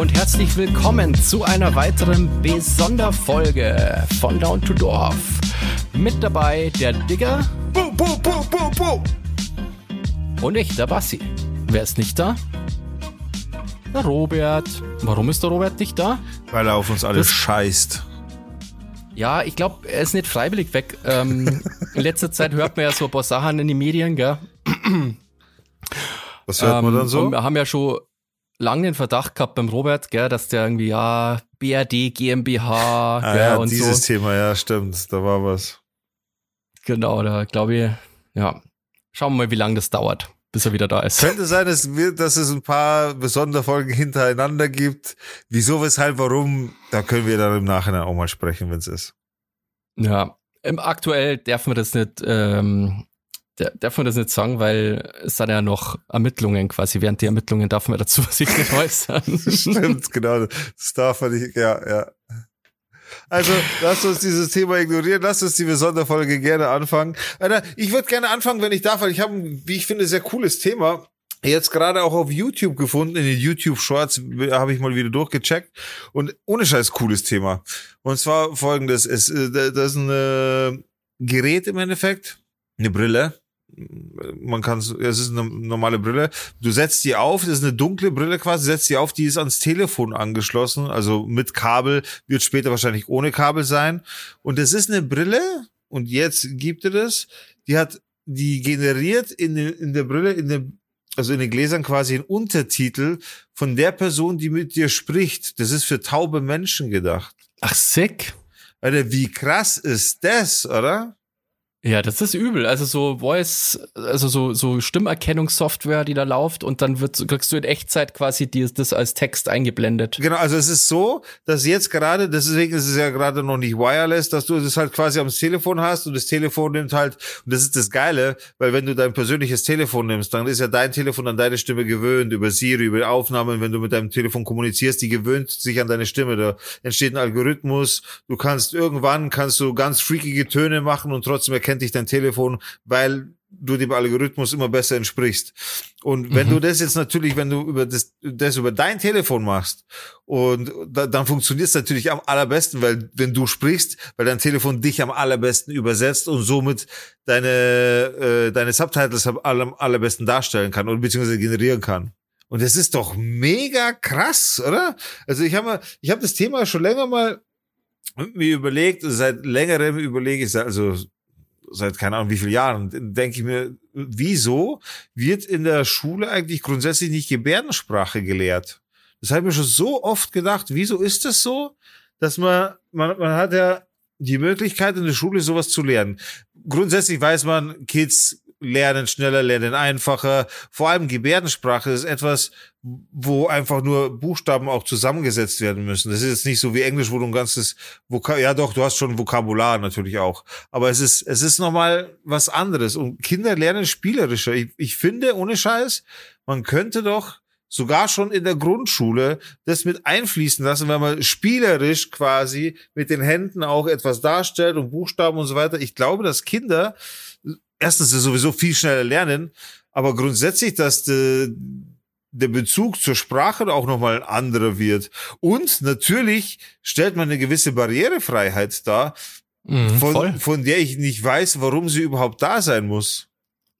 und herzlich willkommen zu einer weiteren Besonderfolge von Down to Dorf. Mit dabei der Digger Bu, bu, bu, bu, bu. und ich, der Bassi. Wer ist nicht da? Der Robert. Warum ist der Robert nicht da? Weil er auf uns alle Das- scheißt. Ja, ich glaube, er ist nicht freiwillig weg. Ähm, in letzter Zeit hört man ja so ein paar Sachen in den Medien, gell? Was hört man Ähm, dann so? Und wir haben ja schon lange den Verdacht gehabt beim Robert, gell, dass der irgendwie, ja, BRD, GmbH, Ah, gell, ja, und dieses so. Thema, ja, stimmt. Da war was. Genau, da glaube ich, ja. Schauen wir mal, wie lange das dauert, bis er wieder da ist. Könnte sein, dass, wir, dass es ein paar Sonderfolgen hintereinander gibt. Wieso, weshalb, warum, da können wir dann im Nachhinein auch mal sprechen, wenn es ist. Ja, im aktuell darf man das nicht, ähm, der, darf man das nicht sagen, weil es sind ja noch Ermittlungen quasi. Während die Ermittlungen darf man dazu sich nicht äußern. Stimmt, genau. Das darf man nicht, ja, ja. Also, lasst uns dieses Thema ignorieren. Lasst uns die Sonderfolge gerne anfangen. Alter, ich würde gerne anfangen, wenn ich darf, weil ich habe, wie ich finde, sehr cooles Thema. Jetzt gerade auch auf YouTube gefunden, in den YouTube Shorts habe ich mal wieder durchgecheckt und ohne Scheiß cooles Thema. Und zwar folgendes, es, äh, da- das ist ein äh, Gerät im Endeffekt, eine Brille. Man kann es ist eine normale Brille. Du setzt die auf, das ist eine dunkle Brille quasi, setzt die auf, die ist ans Telefon angeschlossen, also mit Kabel, wird später wahrscheinlich ohne Kabel sein. Und es ist eine Brille, und jetzt gibt er das, die hat, die generiert in, in der Brille, in der, also in den Gläsern quasi einen Untertitel von der Person, die mit dir spricht. Das ist für taube Menschen gedacht. Ach, sick. Alter, wie krass ist das, oder? Ja, das ist übel. Also so Voice, also so, so Stimmerkennungssoftware, die da läuft und dann wird, kriegst du in Echtzeit quasi die, das als Text eingeblendet. Genau, also es ist so, dass jetzt gerade, deswegen ist es ja gerade noch nicht wireless, dass du das halt quasi am Telefon hast und das Telefon nimmt halt, und das ist das Geile, weil wenn du dein persönliches Telefon nimmst, dann ist ja dein Telefon an deine Stimme gewöhnt, über Siri, über Aufnahmen, wenn du mit deinem Telefon kommunizierst, die gewöhnt sich an deine Stimme, da entsteht ein Algorithmus, du kannst irgendwann, kannst du ganz freakige Töne machen und trotzdem erkennt dich dein Telefon, weil du dem Algorithmus immer besser entsprichst. Und wenn Mhm. du das jetzt natürlich, wenn du über das, das über dein Telefon machst und da, dann funktioniert es natürlich am allerbesten, weil wenn du sprichst, weil dein Telefon dich am allerbesten übersetzt und somit deine äh, deine Subtitles am aller, allerbesten darstellen kann oder beziehungsweise generieren kann. Und das ist doch mega krass, oder? Also ich habe ich habe das Thema schon länger mal mir überlegt, seit längerem überlege ich, also seit keine Ahnung wie vielen Jahren, denke ich mir, wieso wird in der Schule eigentlich grundsätzlich nicht Gebärdensprache gelehrt? Das habe ich mir schon so oft gedacht, wieso ist das so, dass man, man, man hat ja die Möglichkeit in der Schule sowas zu lernen. Grundsätzlich weiß man, Kids lernen schneller, lernen einfacher. Vor allem Gebärdensprache ist etwas, wo einfach nur Buchstaben auch zusammengesetzt werden müssen. Das ist jetzt nicht so wie Englisch, wo du ein ganzes Vokab, ja doch, du hast schon Vokabular natürlich auch. Aber es ist, es ist nochmal was anderes. Und Kinder lernen spielerischer. Ich, ich finde, ohne Scheiß, man könnte doch sogar schon in der Grundschule das mit einfließen lassen, weil man spielerisch quasi mit den Händen auch etwas darstellt und Buchstaben und so weiter. Ich glaube, dass Kinder erstens sowieso viel schneller lernen, aber grundsätzlich, dass de, der Bezug zur Sprache auch nochmal ein anderer wird. Und natürlich stellt man eine gewisse Barrierefreiheit dar, Mhm, von, von der ich nicht weiß, warum sie überhaupt da sein muss.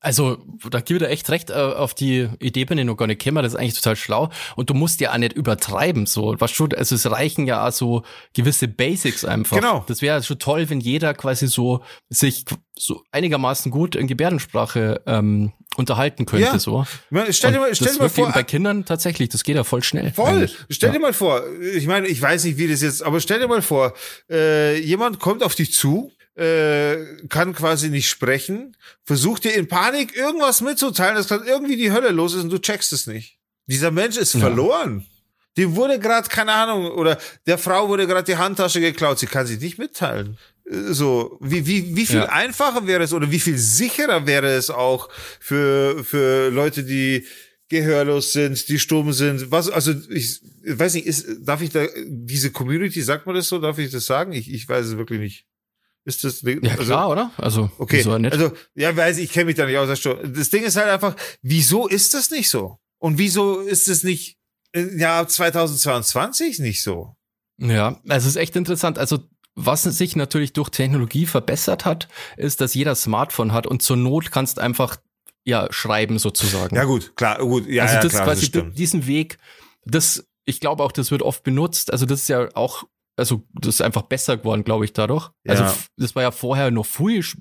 Also, da gebe ich dir echt recht, äh, auf die Idee bin ich noch gar nicht gekommen, das ist eigentlich total schlau. Und du musst ja auch nicht übertreiben, so. Was schon, also es reichen ja auch so gewisse Basics einfach. Genau. Das wäre schon toll, wenn jeder quasi so sich so einigermaßen gut in Gebärdensprache ähm, unterhalten könnte, Ja. so. Stell dir mal, stell das dir mal vor, bei Kindern tatsächlich, das geht ja voll schnell. Voll. eigentlich. Stell Ja. dir mal vor, ich meine, ich weiß nicht, wie das jetzt, aber stell dir mal vor, äh, jemand kommt auf dich zu, äh, kann quasi nicht sprechen, versucht dir in Panik irgendwas mitzuteilen, dass gerade irgendwie die Hölle los ist und du checkst es nicht. Dieser Mensch ist Ja. verloren. Dem wurde gerade, keine Ahnung, oder der Frau wurde gerade die Handtasche geklaut, sie kann sich nicht mitteilen. Äh, So, wie, wie, wie viel Ja. einfacher wäre es oder wie viel sicherer wäre es auch für, für Leute, die gehörlos sind, die stumm sind. Was, also ich, ich weiß nicht, ist, darf ich da, diese Community, sagt man das so, darf ich das sagen? Ich, ich weiß es wirklich nicht. Ist das, Ja, also, klar, oder? Also, Okay, also ja, weiß ich, ich kenne mich da nicht aus. Das Ding ist halt einfach, wieso ist das nicht so? Und wieso ist es nicht Ja, 2022 nicht so. Ja, also es ist echt interessant. Also was sich natürlich durch Technologie verbessert hat, ist, dass jeder Smartphone hat und zur Not kannst einfach ja schreiben sozusagen. Ja gut, klar, gut, ja, also ja, das klar, quasi das diesen Weg, das ich glaube auch, das wird oft benutzt. Also das ist ja auch, also das ist einfach besser geworden, glaube ich, dadurch. Ja. Also das war ja vorher noch viel sch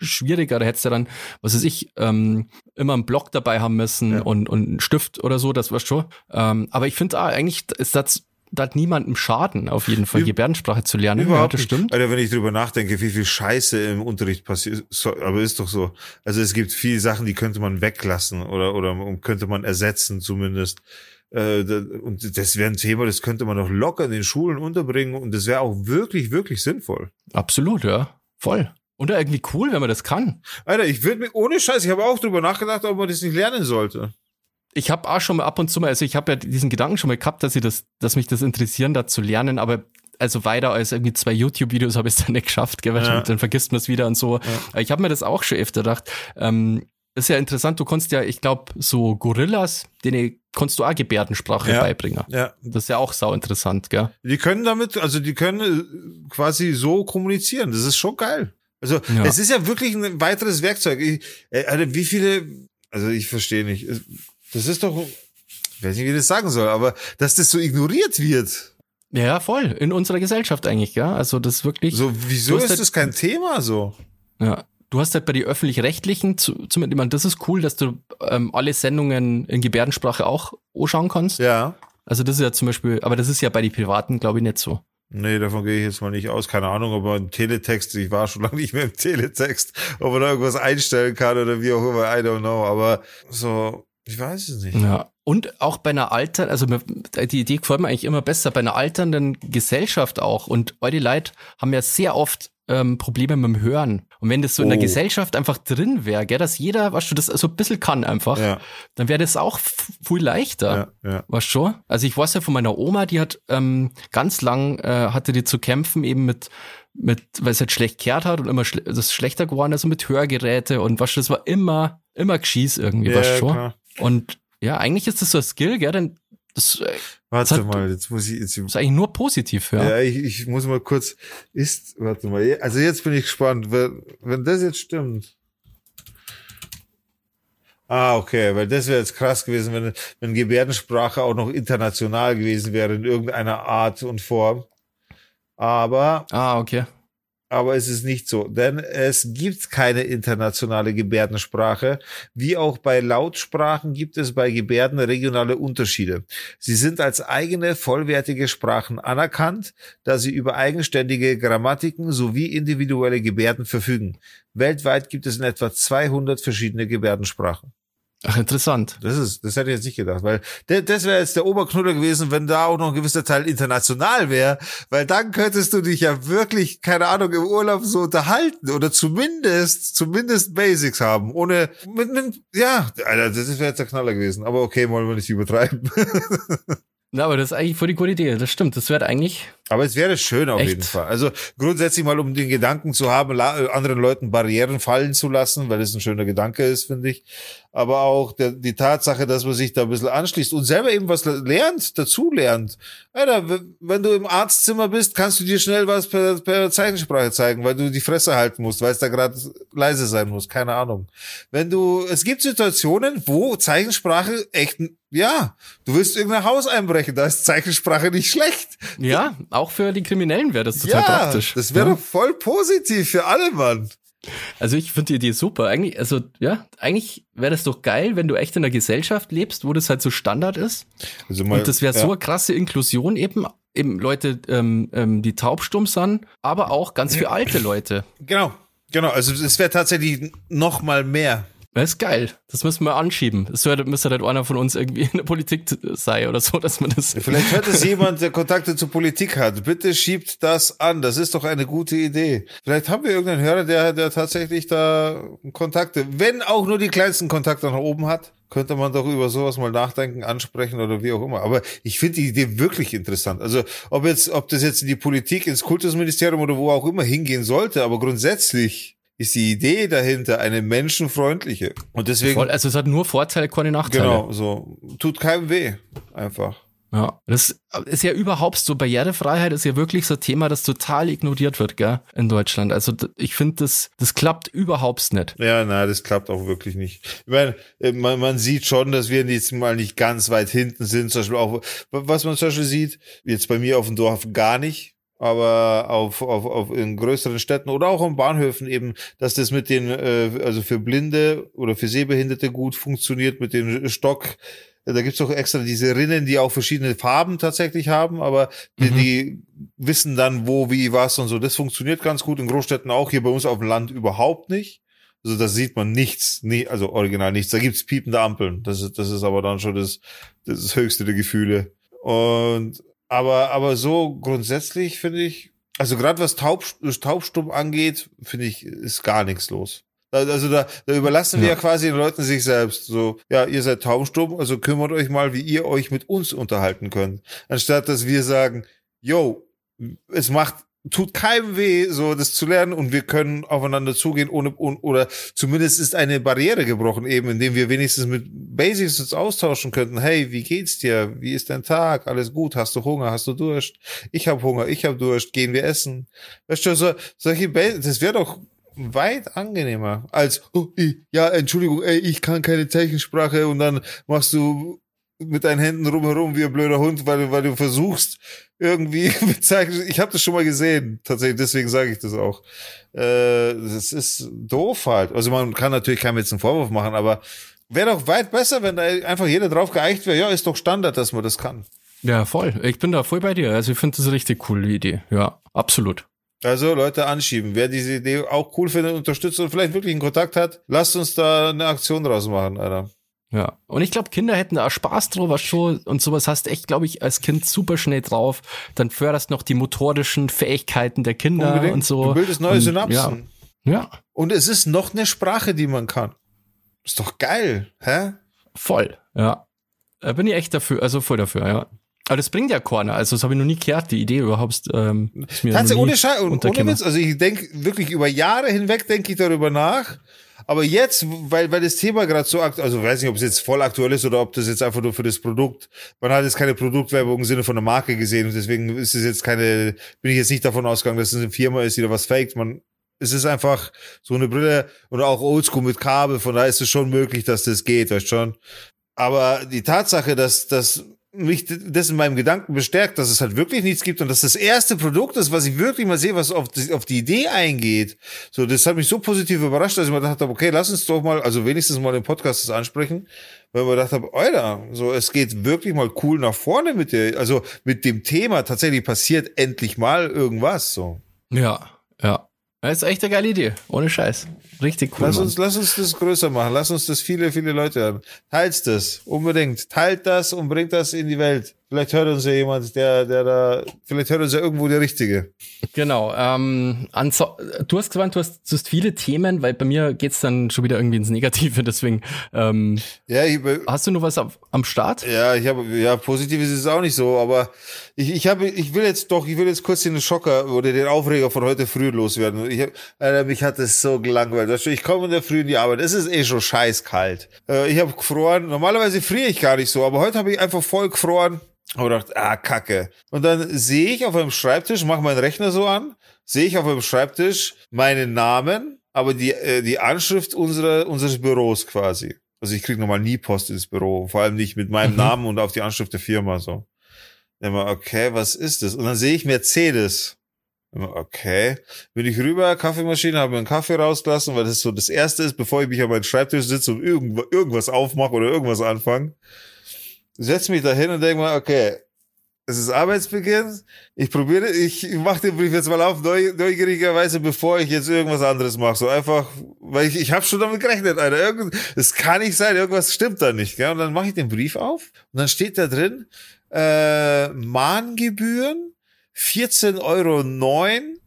schwieriger. Da hättest du dann, was weiß ich, ähm, immer einen Block dabei haben müssen Ja. und, und einen Stift oder so, das war schon. Ähm, aber ich finde ah, eigentlich ist das da hat niemandem Schaden, auf jeden Fall Gebärdensprache zu lernen. Überhaupt ja, das stimmt. Alter, wenn ich drüber nachdenke, wie viel Scheiße im Unterricht passiert, so, aber ist doch so. Also es gibt viele Sachen, die könnte man weglassen oder, oder könnte man ersetzen zumindest. Äh, Und das wäre ein Thema, das könnte man doch locker in den Schulen unterbringen und das wäre auch wirklich, wirklich sinnvoll. Absolut, ja. Voll. Und irgendwie cool, wenn man das kann. Alter, ich würde mir, ohne Scheiß, ich habe auch drüber nachgedacht, ob man das nicht lernen sollte. Ich habe auch schon mal ab und zu mal, also ich habe ja diesen Gedanken schon mal gehabt, dass ich das, dass mich das interessieren, da zu lernen, aber also weiter als irgendwie zwei YouTube-Videos habe ich es dann nicht geschafft, gell, weil Ja. dann vergisst man es wieder und so. Aber Ich habe mir das auch schon öfter gedacht. Ähm, ist ja interessant, du konntest ja, ich glaube, so Gorillas, denen konntest du auch Gebärdensprache Ja. beibringen. Ja, Das ist ja auch sau interessant, gell? Die können damit, also die können äh, quasi so kommunizieren. Das ist schon geil. Also Ja. es ist ja wirklich ein weiteres Werkzeug. Ich, äh, Alter, wie viele, also ich verstehe nicht. Es- Das ist doch, ich weiß nicht, wie ich das sagen soll, aber dass das so ignoriert wird. Ja, voll. In unserer Gesellschaft eigentlich, gell? Also das ist wirklich. So, wieso ist halt- das kein Thema so? Ja. Du hast halt bei den öffentlich-rechtlichen, zu- zumindest, ich meine, das ist cool, dass du ähm, alle Sendungen in Gebärdensprache auch anschauen kannst. Ja. Also das ist ja zum Beispiel, aber das ist ja bei den Privaten, glaube ich, nicht so. Nee, davon gehe ich jetzt mal nicht aus. Keine Ahnung, ob man Teletext, ich war schon lange nicht mehr im Teletext, ob man da irgendwas einstellen kann oder wie auch immer, I don't know. Aber so, ich weiß es nicht. Ja. Und auch bei einer Alter, also die Idee gefällt mir eigentlich immer besser, bei einer alternden Gesellschaft auch. Und eure Leute haben ja sehr oft ähm, Probleme mit dem Hören. Und wenn das so in der Oh. Gesellschaft einfach drin wäre, dass jeder, weißt du, das so ein bisschen kann einfach, Ja, dann wäre das auch viel leichter. ja, ja. Weißt schon? Also ich weiß ja von meiner Oma, die hat ähm, ganz lang äh, hatte die zu kämpfen eben mit mit, weil es halt schlecht gehört hat und immer schle das ist schlechter geworden, also mit Hörgeräte und was das war immer immer Geschieß irgendwie, weißt du schon? klar. Und ja, eigentlich ist das so ein Skill, gell? Denn das äh, Warte hat- mal, jetzt muss ich, jetzt, ist eigentlich nur positiv, ja. Ja, ich, ich muss mal kurz, ist, warte mal, also jetzt bin ich gespannt, wenn, wenn das jetzt stimmt. Ah, okay, weil das wäre jetzt krass gewesen, wenn, wenn Gebärdensprache auch noch international gewesen wäre in irgendeiner Art und Form. Aber, Ah, okay. Aber es ist nicht so, denn es gibt keine internationale Gebärdensprache. Wie auch bei Lautsprachen gibt es bei Gebärden regionale Unterschiede. Sie sind als eigene vollwertige Sprachen anerkannt, da sie über eigenständige Grammatiken sowie individuelle Gebärden verfügen. Weltweit gibt es in etwa 200 verschiedene Gebärdensprachen. Ach, interessant. Das ist, das hätte ich jetzt nicht gedacht, weil das wäre jetzt der Oberknuller gewesen, wenn da auch noch ein gewisser Teil international wäre, weil dann könntest du dich ja wirklich, keine Ahnung, im Urlaub so unterhalten oder zumindest, zumindest Basics haben, ohne, mit, mit, ja, Alter, das wäre jetzt der Knaller gewesen, aber okay, wollen wir nicht übertreiben. Ja, aber das ist eigentlich voll die gute Idee. Das stimmt. Das wäre eigentlich. Aber es wäre schön auf Echt? jeden Fall. Also grundsätzlich mal, um den Gedanken zu haben, äh, anderen Leuten Barrieren fallen zu lassen, weil es ein schöner Gedanke ist, finde ich. Aber auch der, die Tatsache, dass man sich da ein bisschen anschließt und selber eben was lernt, dazu lernt. Alter, wenn du im Arztzimmer bist, kannst du dir schnell was per, per Zeichensprache zeigen, weil du die Fresse halten musst, weil es da gerade leise sein muss. Keine Ahnung. Wenn du, es gibt Situationen, wo Zeichensprache echt, ja, du willst irgendein Haus einbrechen, da ist Zeichensprache nicht schlecht. Ja, auch für die Kriminellen wäre das total ja, praktisch. das wäre ja? doch voll positiv für alle, Mann. Also ich finde die Idee super. Eigentlich, also ja, eigentlich wäre das doch geil, wenn du echt in einer Gesellschaft lebst, wo das halt so Standard ist. Also mal, Und das wäre ja. so eine krasse Inklusion eben, eben Leute, ähm, ähm, die taubstumm sind, aber auch ganz für alte Leute. Genau, genau. Also es wäre tatsächlich noch mal mehr. Das ist geil. Das müssen wir anschieben. Wär- müsste halt einer von uns irgendwie in der Politik sein oder so, dass man das. Vielleicht hört es jemand, der Kontakte zur Politik hat. Bitte schiebt das an. Das ist doch eine gute Idee. Vielleicht haben wir irgendeinen Hörer, der, der tatsächlich da Kontakte, wenn auch nur die kleinsten Kontakte nach oben hat, könnte man doch über sowas mal nachdenken, ansprechen oder wie auch immer. Aber ich finde die Idee wirklich interessant. Also ob jetzt, ob das jetzt in die Politik, ins Kultusministerium oder wo auch immer hingehen sollte, aber grundsätzlich ist die Idee dahinter eine menschenfreundliche. Und deswegen, Voll, also es hat nur Vorteile, keine Nachteile. genau, so, tut keinem weh. Einfach. Ja, das ist ja überhaupt so. Barrierefreiheit ist ja wirklich so ein Thema, das total ignoriert wird, gell, in Deutschland. Also ich finde, das, das klappt überhaupt nicht. Ja, na, das klappt auch wirklich nicht. Ich meine, äh, man, man sieht schon, dass wir jetzt mal nicht ganz weit hinten sind. Zum Beispiel auch, was man zum Beispiel sieht, jetzt bei mir auf dem Dorf gar nicht aber auf, auf, auf in größeren Städten oder auch in Bahnhöfen eben, dass das mit den, äh, also für Blinde oder für Sehbehinderte gut funktioniert, mit dem Stock. Da gibt's auch extra diese Rinnen, die auch verschiedene Farben tatsächlich haben, aber die, mhm. die wissen dann, wo, wie, was und so. Das funktioniert ganz gut. In Großstädten auch, hier bei uns auf dem Land überhaupt nicht. Also da sieht man nichts, nie, also original nichts. Da gibt's piepende Ampeln. Das ist, das ist aber dann schon das, das höchste der Gefühle. Und aber, aber so grundsätzlich finde ich, also gerade was Taub, Taubstumm angeht, finde ich, ist gar nichts los. Also da, da überlassen wir ja quasi den Leuten sich selbst. So, ja, ihr seid taubstumm, also kümmert euch mal, wie ihr euch mit uns unterhalten könnt. Anstatt dass wir sagen, yo, es macht tut keinem weh, so das zu lernen und wir können aufeinander zugehen ohne oder zumindest ist eine Barriere gebrochen eben, indem wir wenigstens mit Basics uns austauschen könnten. Hey, wie geht's dir? Wie ist dein Tag? Alles gut? Hast du Hunger? Hast du Durst? Ich habe Hunger. Ich habe Durst. Gehen wir essen? Weißt du, so, solche Basics, das wäre doch weit angenehmer als oh, ich, ja Entschuldigung, ey, ich kann keine Zeichensprache und dann machst du mit deinen Händen rumherum wie ein blöder Hund, weil du, weil du versuchst irgendwie mit Zeichen. Ich habe das schon mal gesehen, tatsächlich. Deswegen sage ich das auch. Äh, das ist doof halt. Also man kann natürlich keinem jetzt einen Vorwurf machen, aber wäre doch weit besser, wenn da einfach jeder drauf geeicht wäre. Ja, ist doch Standard, dass man das kann. Ja, voll. Ich bin da voll bei dir. Also ich finde das eine richtig coole Idee. Ja, absolut. Also Leute anschieben. Wer diese Idee auch cool findet, unterstützt und vielleicht wirklich einen Kontakt hat, lasst uns da eine Aktion draus machen, Alter. Ja. Und ich glaube, Kinder hätten da Spaß drüber schon und sowas hast echt, glaube ich, als Kind super schnell drauf. Dann förderst noch die motorischen Fähigkeiten der Kinder Unbedingt. und so. Du bildest neue und, Synapsen. Ja. ja. Und es ist noch eine Sprache, die man kann. Ist doch geil, hä? Voll, ja. Da bin ich echt dafür, also voll dafür, ja. Aber das bringt ja Corner, also das habe ich noch nie gehört, die Idee überhaupt. Ähm, ist mir Tatsächlich ohne Scheiß, ohne Witz, also ich denke wirklich über Jahre hinweg denke ich darüber nach aber jetzt, weil, weil das Thema gerade so aktuell, also weiß nicht, ob es jetzt voll aktuell ist oder ob das jetzt einfach nur für das Produkt, man hat jetzt keine Produktwerbung im Sinne von einer Marke gesehen und deswegen ist es jetzt keine, bin ich jetzt nicht davon ausgegangen, dass es eine Firma ist, die da was faked. Man, es ist einfach so eine Brille oder auch Oldschool mit Kabel, von daher ist es schon möglich, dass das geht, weißt schon. Aber die Tatsache, dass, dass mich das in meinem Gedanken bestärkt, dass es halt wirklich nichts gibt und dass das erste Produkt ist, was ich wirklich mal sehe, was auf die, auf die Idee eingeht. So, das hat mich so positiv überrascht, dass ich mir gedacht habe, okay, lass uns doch mal, also wenigstens mal im Podcast das ansprechen, weil mir gedacht habe, Alter, so, es geht wirklich mal cool nach vorne mit der, also mit dem Thema, tatsächlich passiert endlich mal irgendwas, so. Ja, ja. Das ist echt eine geile Idee. Ohne Scheiß. Richtig cool. Lass uns, lass uns das größer machen. Lass uns das viele, viele Leute hören. Teilt das. Unbedingt. Teilt das und bringt das in die Welt. Vielleicht hört uns ja jemand, der, der da, vielleicht hört uns ja irgendwo der Richtige. Genau. Ähm, du hast gesagt, du hast, du hast viele Themen, weil bei mir geht's dann schon wieder irgendwie ins Negative, deswegen. Ähm, ja, ich, hast du noch was auf, am Start? Ja, ich habe, ja, positiv ist es auch nicht so, aber ich, ich habe, ich will jetzt doch, ich will jetzt kurz den Schocker oder den Aufreger von heute früh loswerden. Ich hab, Alter, mich hat es so gelangweilt. Ich komme in der Früh in die Arbeit, es ist eh schon scheißkalt. Äh, ich habe gefroren. Normalerweise friere ich gar nicht so, aber heute habe ich einfach voll gefroren und dachte, ah, kacke. Und dann sehe ich auf einem Schreibtisch, mache meinen Rechner so an, sehe ich auf einem Schreibtisch meinen Namen, aber die, äh, die Anschrift unserer, unseres Büros quasi. Also ich kriege normal nie Post ins Büro, vor allem nicht mit meinem mhm. Namen und auf die Anschrift der Firma so. Immer, okay, was ist das? Und dann sehe ich Mercedes. Okay. Bin ich rüber, Kaffeemaschine, habe mir einen Kaffee rausgelassen, weil das so das erste ist, bevor ich mich an meinen Schreibtisch sitze und irgendwas aufmache oder irgendwas anfange setze mich da hin und denke mal, okay, es ist Arbeitsbeginn. Ich probiere, ich mache den Brief jetzt mal auf, neugierigerweise, bevor ich jetzt irgendwas anderes mache. So einfach, weil ich, ich habe schon damit gerechnet, Alter. Irgend, es kann nicht sein, irgendwas stimmt da nicht. Gell? Und dann mache ich den Brief auf und dann steht da drin, äh, Mahngebühren 14,09 Euro.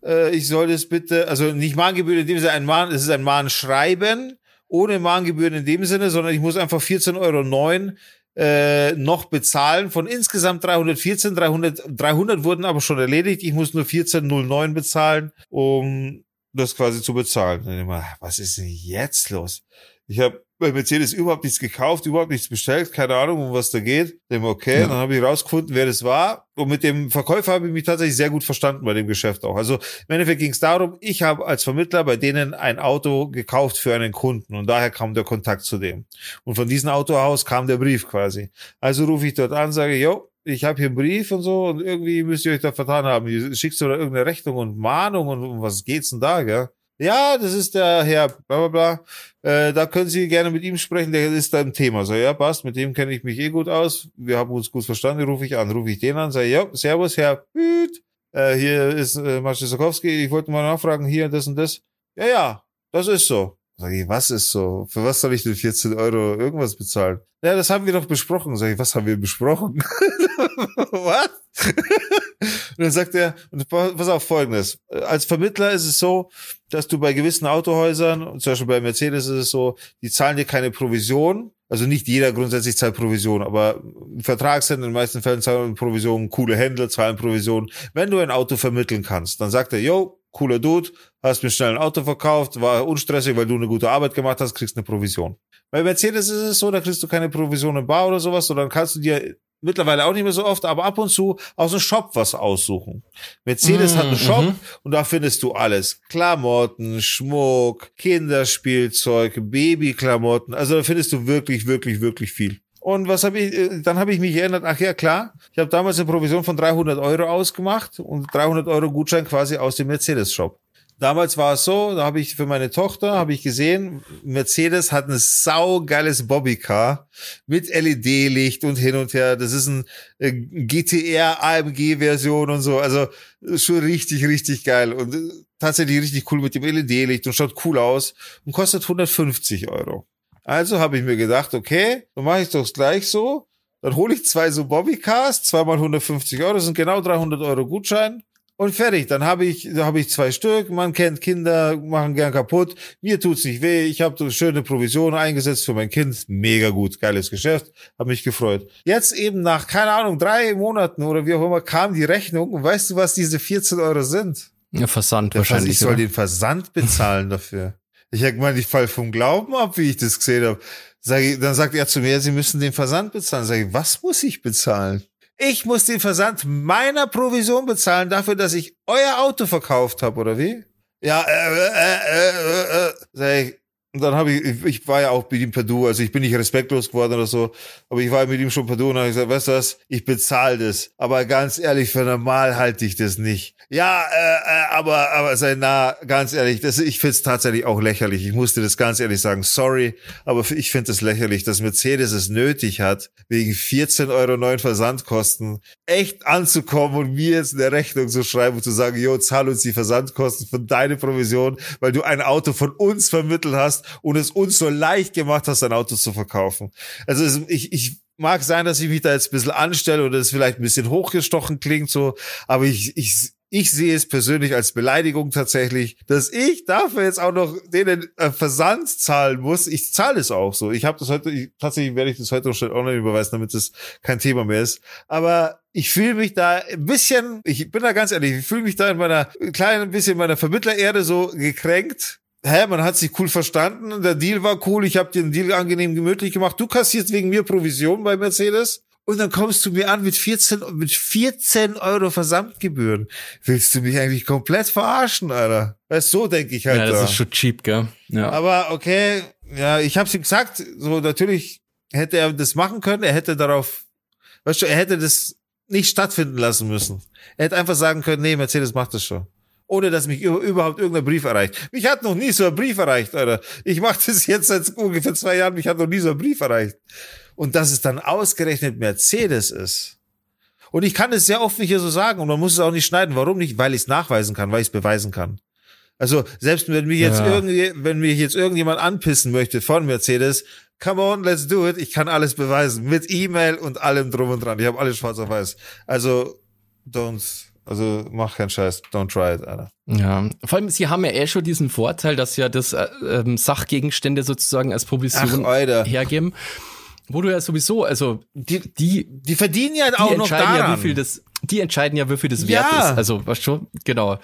Äh, ich soll das bitte, also nicht Mahngebühren in dem Sinne, ein Mahn, es ist ein Mahnschreiben, ohne Mahngebühren in dem Sinne, sondern ich muss einfach 14,09 Euro äh, noch bezahlen von insgesamt 314. 300, 300 wurden aber schon erledigt. Ich muss nur 14,09 bezahlen, um das quasi zu bezahlen. Was ist denn jetzt los? Ich habe bei Mercedes überhaupt nichts gekauft, überhaupt nichts bestellt, keine Ahnung, um was da geht. Dem okay, ja. dann habe ich rausgefunden, wer das war. Und mit dem Verkäufer habe ich mich tatsächlich sehr gut verstanden bei dem Geschäft auch. Also im Endeffekt ging es darum, ich habe als Vermittler bei denen ein Auto gekauft für einen Kunden und daher kam der Kontakt zu dem. Und von diesem Autohaus kam der Brief quasi. Also rufe ich dort an, sage, jo, ich habe hier einen Brief und so und irgendwie müsst ihr euch da vertan haben. Schickst du da irgendeine Rechnung und Mahnung und um was geht's denn da, gell? Ja, das ist der Herr, bla bla bla. Äh, da können Sie gerne mit ihm sprechen, der ist da im Thema. So, ja, passt, mit dem kenne ich mich eh gut aus. Wir haben uns gut verstanden, rufe ich an, rufe ich den an, sage, ja, servus, Herr Büt. Äh, hier ist äh, Marcel Sokowski, ich wollte mal nachfragen, hier, das und das. Ja, ja, das ist so. Sag ich, was ist so? Für was soll ich denn 14 Euro irgendwas bezahlen? Ja, das haben wir doch besprochen. Sag ich, was haben wir besprochen? was? und dann sagt er, und pass auf folgendes. Als Vermittler ist es so, dass du bei gewissen Autohäusern, zum Beispiel bei Mercedes ist es so, die zahlen dir keine Provision. Also nicht jeder grundsätzlich zahlt Provision, aber Vertragshändler in den meisten Fällen zahlen Provision, coole Händler zahlen Provision. Wenn du ein Auto vermitteln kannst, dann sagt er, yo, cooler Dude, hast mir schnell ein Auto verkauft, war unstressig, weil du eine gute Arbeit gemacht hast, kriegst eine Provision. Bei Mercedes ist es so, da kriegst du keine Provision im Bar oder sowas, sondern kannst du dir mittlerweile auch nicht mehr so oft, aber ab und zu aus dem Shop was aussuchen. Mercedes mmh, hat einen Shop mmh. und da findest du alles. Klamotten, Schmuck, Kinderspielzeug, Babyklamotten. Also da findest du wirklich, wirklich, wirklich viel. Und was habe ich, äh, dann habe ich mich erinnert, ach ja, klar, ich habe damals eine Provision von 300 Euro ausgemacht und 300 Euro Gutschein quasi aus dem Mercedes-Shop. Damals war es so, da habe ich für meine Tochter, habe ich gesehen, Mercedes hat ein saugeiles Bobbycar mit LED-Licht und hin und her. Das ist ein äh, GTR AMG-Version und so. Also schon richtig, richtig geil. Und äh, tatsächlich richtig cool mit dem LED-Licht und schaut cool aus und kostet 150 Euro. Also habe ich mir gedacht, okay, dann mache ich doch gleich so. Dann hole ich zwei so Bobbycars, zweimal 150 Euro, das sind genau 300 Euro Gutschein. Und fertig, dann habe ich, da habe ich zwei Stück. Man kennt Kinder, machen gern kaputt. Mir tut's nicht weh. Ich habe so schöne Provision eingesetzt für mein Kind. Mega gut, geiles Geschäft. Habe mich gefreut. Jetzt eben nach, keine Ahnung, drei Monaten oder wie auch immer kam die Rechnung. Und weißt du, was diese 14 Euro sind? Ja, Versand Der wahrscheinlich. Ich soll oder? den Versand bezahlen dafür. Ich habe gemeint, ich fall vom Glauben ab, wie ich das gesehen habe. Sag ich, dann sagt er zu mir, Sie müssen den Versand bezahlen. Sag ich, was muss ich bezahlen? Ich muss den Versand meiner Provision bezahlen dafür, dass ich euer Auto verkauft habe, oder wie? Ja, äh, äh, äh, äh, äh. Sag ich, und dann habe ich, ich war ja auch mit ihm per Du, also ich bin nicht respektlos geworden oder so, aber ich war mit ihm schon per Du und habe gesagt, weißt du was, ich bezahle das, aber ganz ehrlich, für normal halte ich das nicht. Ja, äh, äh, aber, aber sei nah, ganz ehrlich, das, ich finde es tatsächlich auch lächerlich. Ich musste das ganz ehrlich sagen, sorry, aber ich finde es lächerlich, dass Mercedes es nötig hat, wegen 14 Euro Versandkosten echt anzukommen und mir jetzt eine Rechnung zu schreiben und zu sagen, jo, zahl uns die Versandkosten von deiner Provision, weil du ein Auto von uns vermittelt hast und es uns so leicht gemacht hast, ein Auto zu verkaufen. Also ich, ich mag sein, dass ich mich da jetzt ein bisschen anstelle oder es vielleicht ein bisschen hochgestochen klingt so, aber ich, ich, ich sehe es persönlich als Beleidigung tatsächlich, dass ich dafür jetzt auch noch denen äh, Versand zahlen muss. Ich zahle es auch so. Ich habe das heute, ich, tatsächlich werde ich das heute noch schnell online überweisen, damit das kein Thema mehr ist. Aber ich fühle mich da ein bisschen, ich bin da ganz ehrlich, ich fühle mich da in meiner kleinen bisschen meiner Vermittlererde so gekränkt. Hä, man hat sich cool verstanden, der Deal war cool, ich habe den Deal angenehm gemütlich gemacht. Du kassierst wegen mir Provision bei Mercedes und dann kommst du mir an mit 14, mit 14 Euro Versandgebühren. Willst du mich eigentlich komplett verarschen, Alter? Weißt so denke ich halt. Ja, das da. ist schon cheap, gell? Ja. Aber okay, ja, ich hab's ihm gesagt, so natürlich hätte er das machen können, er hätte darauf, weißt du, er hätte das nicht stattfinden lassen müssen. Er hätte einfach sagen können, nee, Mercedes macht das schon. Ohne dass mich überhaupt irgendein Brief erreicht. Mich hat noch nie so ein Brief erreicht, Alter. Ich mache das jetzt seit ungefähr zwei Jahren, mich hat noch nie so ein Brief erreicht und dass es dann ausgerechnet Mercedes ist. Und ich kann es sehr oft nicht hier so sagen und man muss es auch nicht schneiden. Warum nicht? Weil ich es nachweisen kann, weil ich es beweisen kann. Also selbst wenn mich jetzt ja. irgendwie, wenn mich jetzt irgendjemand anpissen möchte von Mercedes, come on, let's do it. Ich kann alles beweisen mit E-Mail und allem drum und dran. Ich habe alles schwarz auf weiß. Also don't, also mach keinen Scheiß, don't try it, Alter. Ja, vor allem sie haben ja eh schon diesen Vorteil, dass ja das äh, ähm, Sachgegenstände sozusagen als Provision Ach, hergeben wo du ja sowieso, also die, die, die verdienen ja auch noch daran. Ja, wie viel das, die entscheiden ja, wie viel das ja. wert ist. Also, was schon, genau.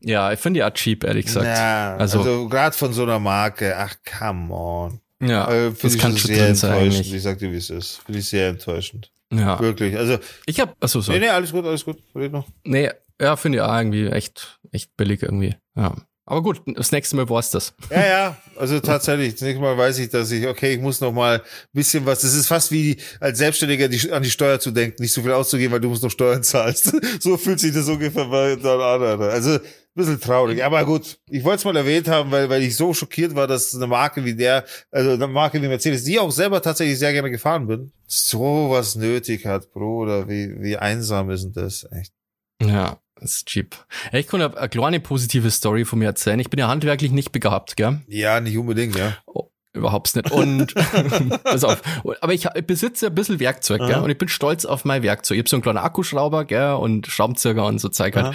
Ja, ich finde ja cheap, ehrlich gesagt. Ja, also, also gerade von so einer Marke, ach come on. Ja, Äh, das ich kann schon sehr drin sein enttäuschend. eigentlich. Ich sag dir, wie es ist. Finde ich sehr enttäuschend. Ja. Wirklich. Also, Ich hab, achso, so. nee, nee, alles gut, alles gut. Red noch. Nee, ja, finde ich auch irgendwie echt, echt billig irgendwie. Ja. Aber gut, das nächste Mal war's das. Ja, ja, also tatsächlich. Zunächst mal weiß ich, dass ich, okay, ich muss noch mal ein bisschen was, das ist fast wie als Selbstständiger die, an die Steuer zu denken, nicht so viel auszugeben, weil du musst noch Steuern zahlst. so fühlt sich das ungefähr bei dann an. Alter. Also, ein bisschen traurig. Aber gut, ich wollte es mal erwähnt haben, weil, weil ich so schockiert war, dass eine Marke wie der, also eine Marke wie Mercedes, die auch selber tatsächlich sehr gerne gefahren bin, sowas nötig hat, Bruder. Wie, wie einsam ist denn das? Echt. Ja, das ist cheap. Ich kann eine kleine positive Story von mir erzählen. Ich bin ja handwerklich nicht begabt, gell? Ja, nicht unbedingt, ja. Oh, überhaupt nicht. Und pass auf. Aber ich, ich besitze ein bisschen Werkzeug, gell? Und ich bin stolz auf mein Werkzeug. Ich habe so einen kleinen Akkuschrauber, gell? Und Schraubenzieher und so Zeug halt. Aha.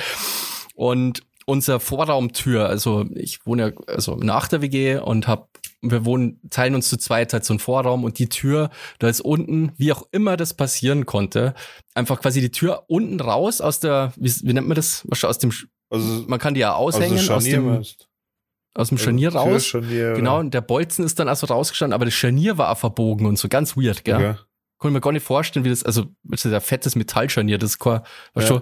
Und unser Vorraumtür, also ich wohne ja also in einer Achter-WG und hab, wir wohnen, teilen uns zu zweit halt so einen Vorraum und die Tür, da ist unten, wie auch immer das passieren konnte, einfach quasi die Tür unten raus aus der, wie, wie nennt man das? Aus dem, Also, man kann die ja aushängen, also aus dem, aus dem Scharnier Also, raus. Türscharnier, Genau, und der Bolzen ist dann also rausgestanden, aber das Scharnier war auch verbogen und so ganz weird, gell? Okay. Ich mir gar nicht vorstellen, wie das, also, das ist ja fettes Metallscharnier, das weißt Ja.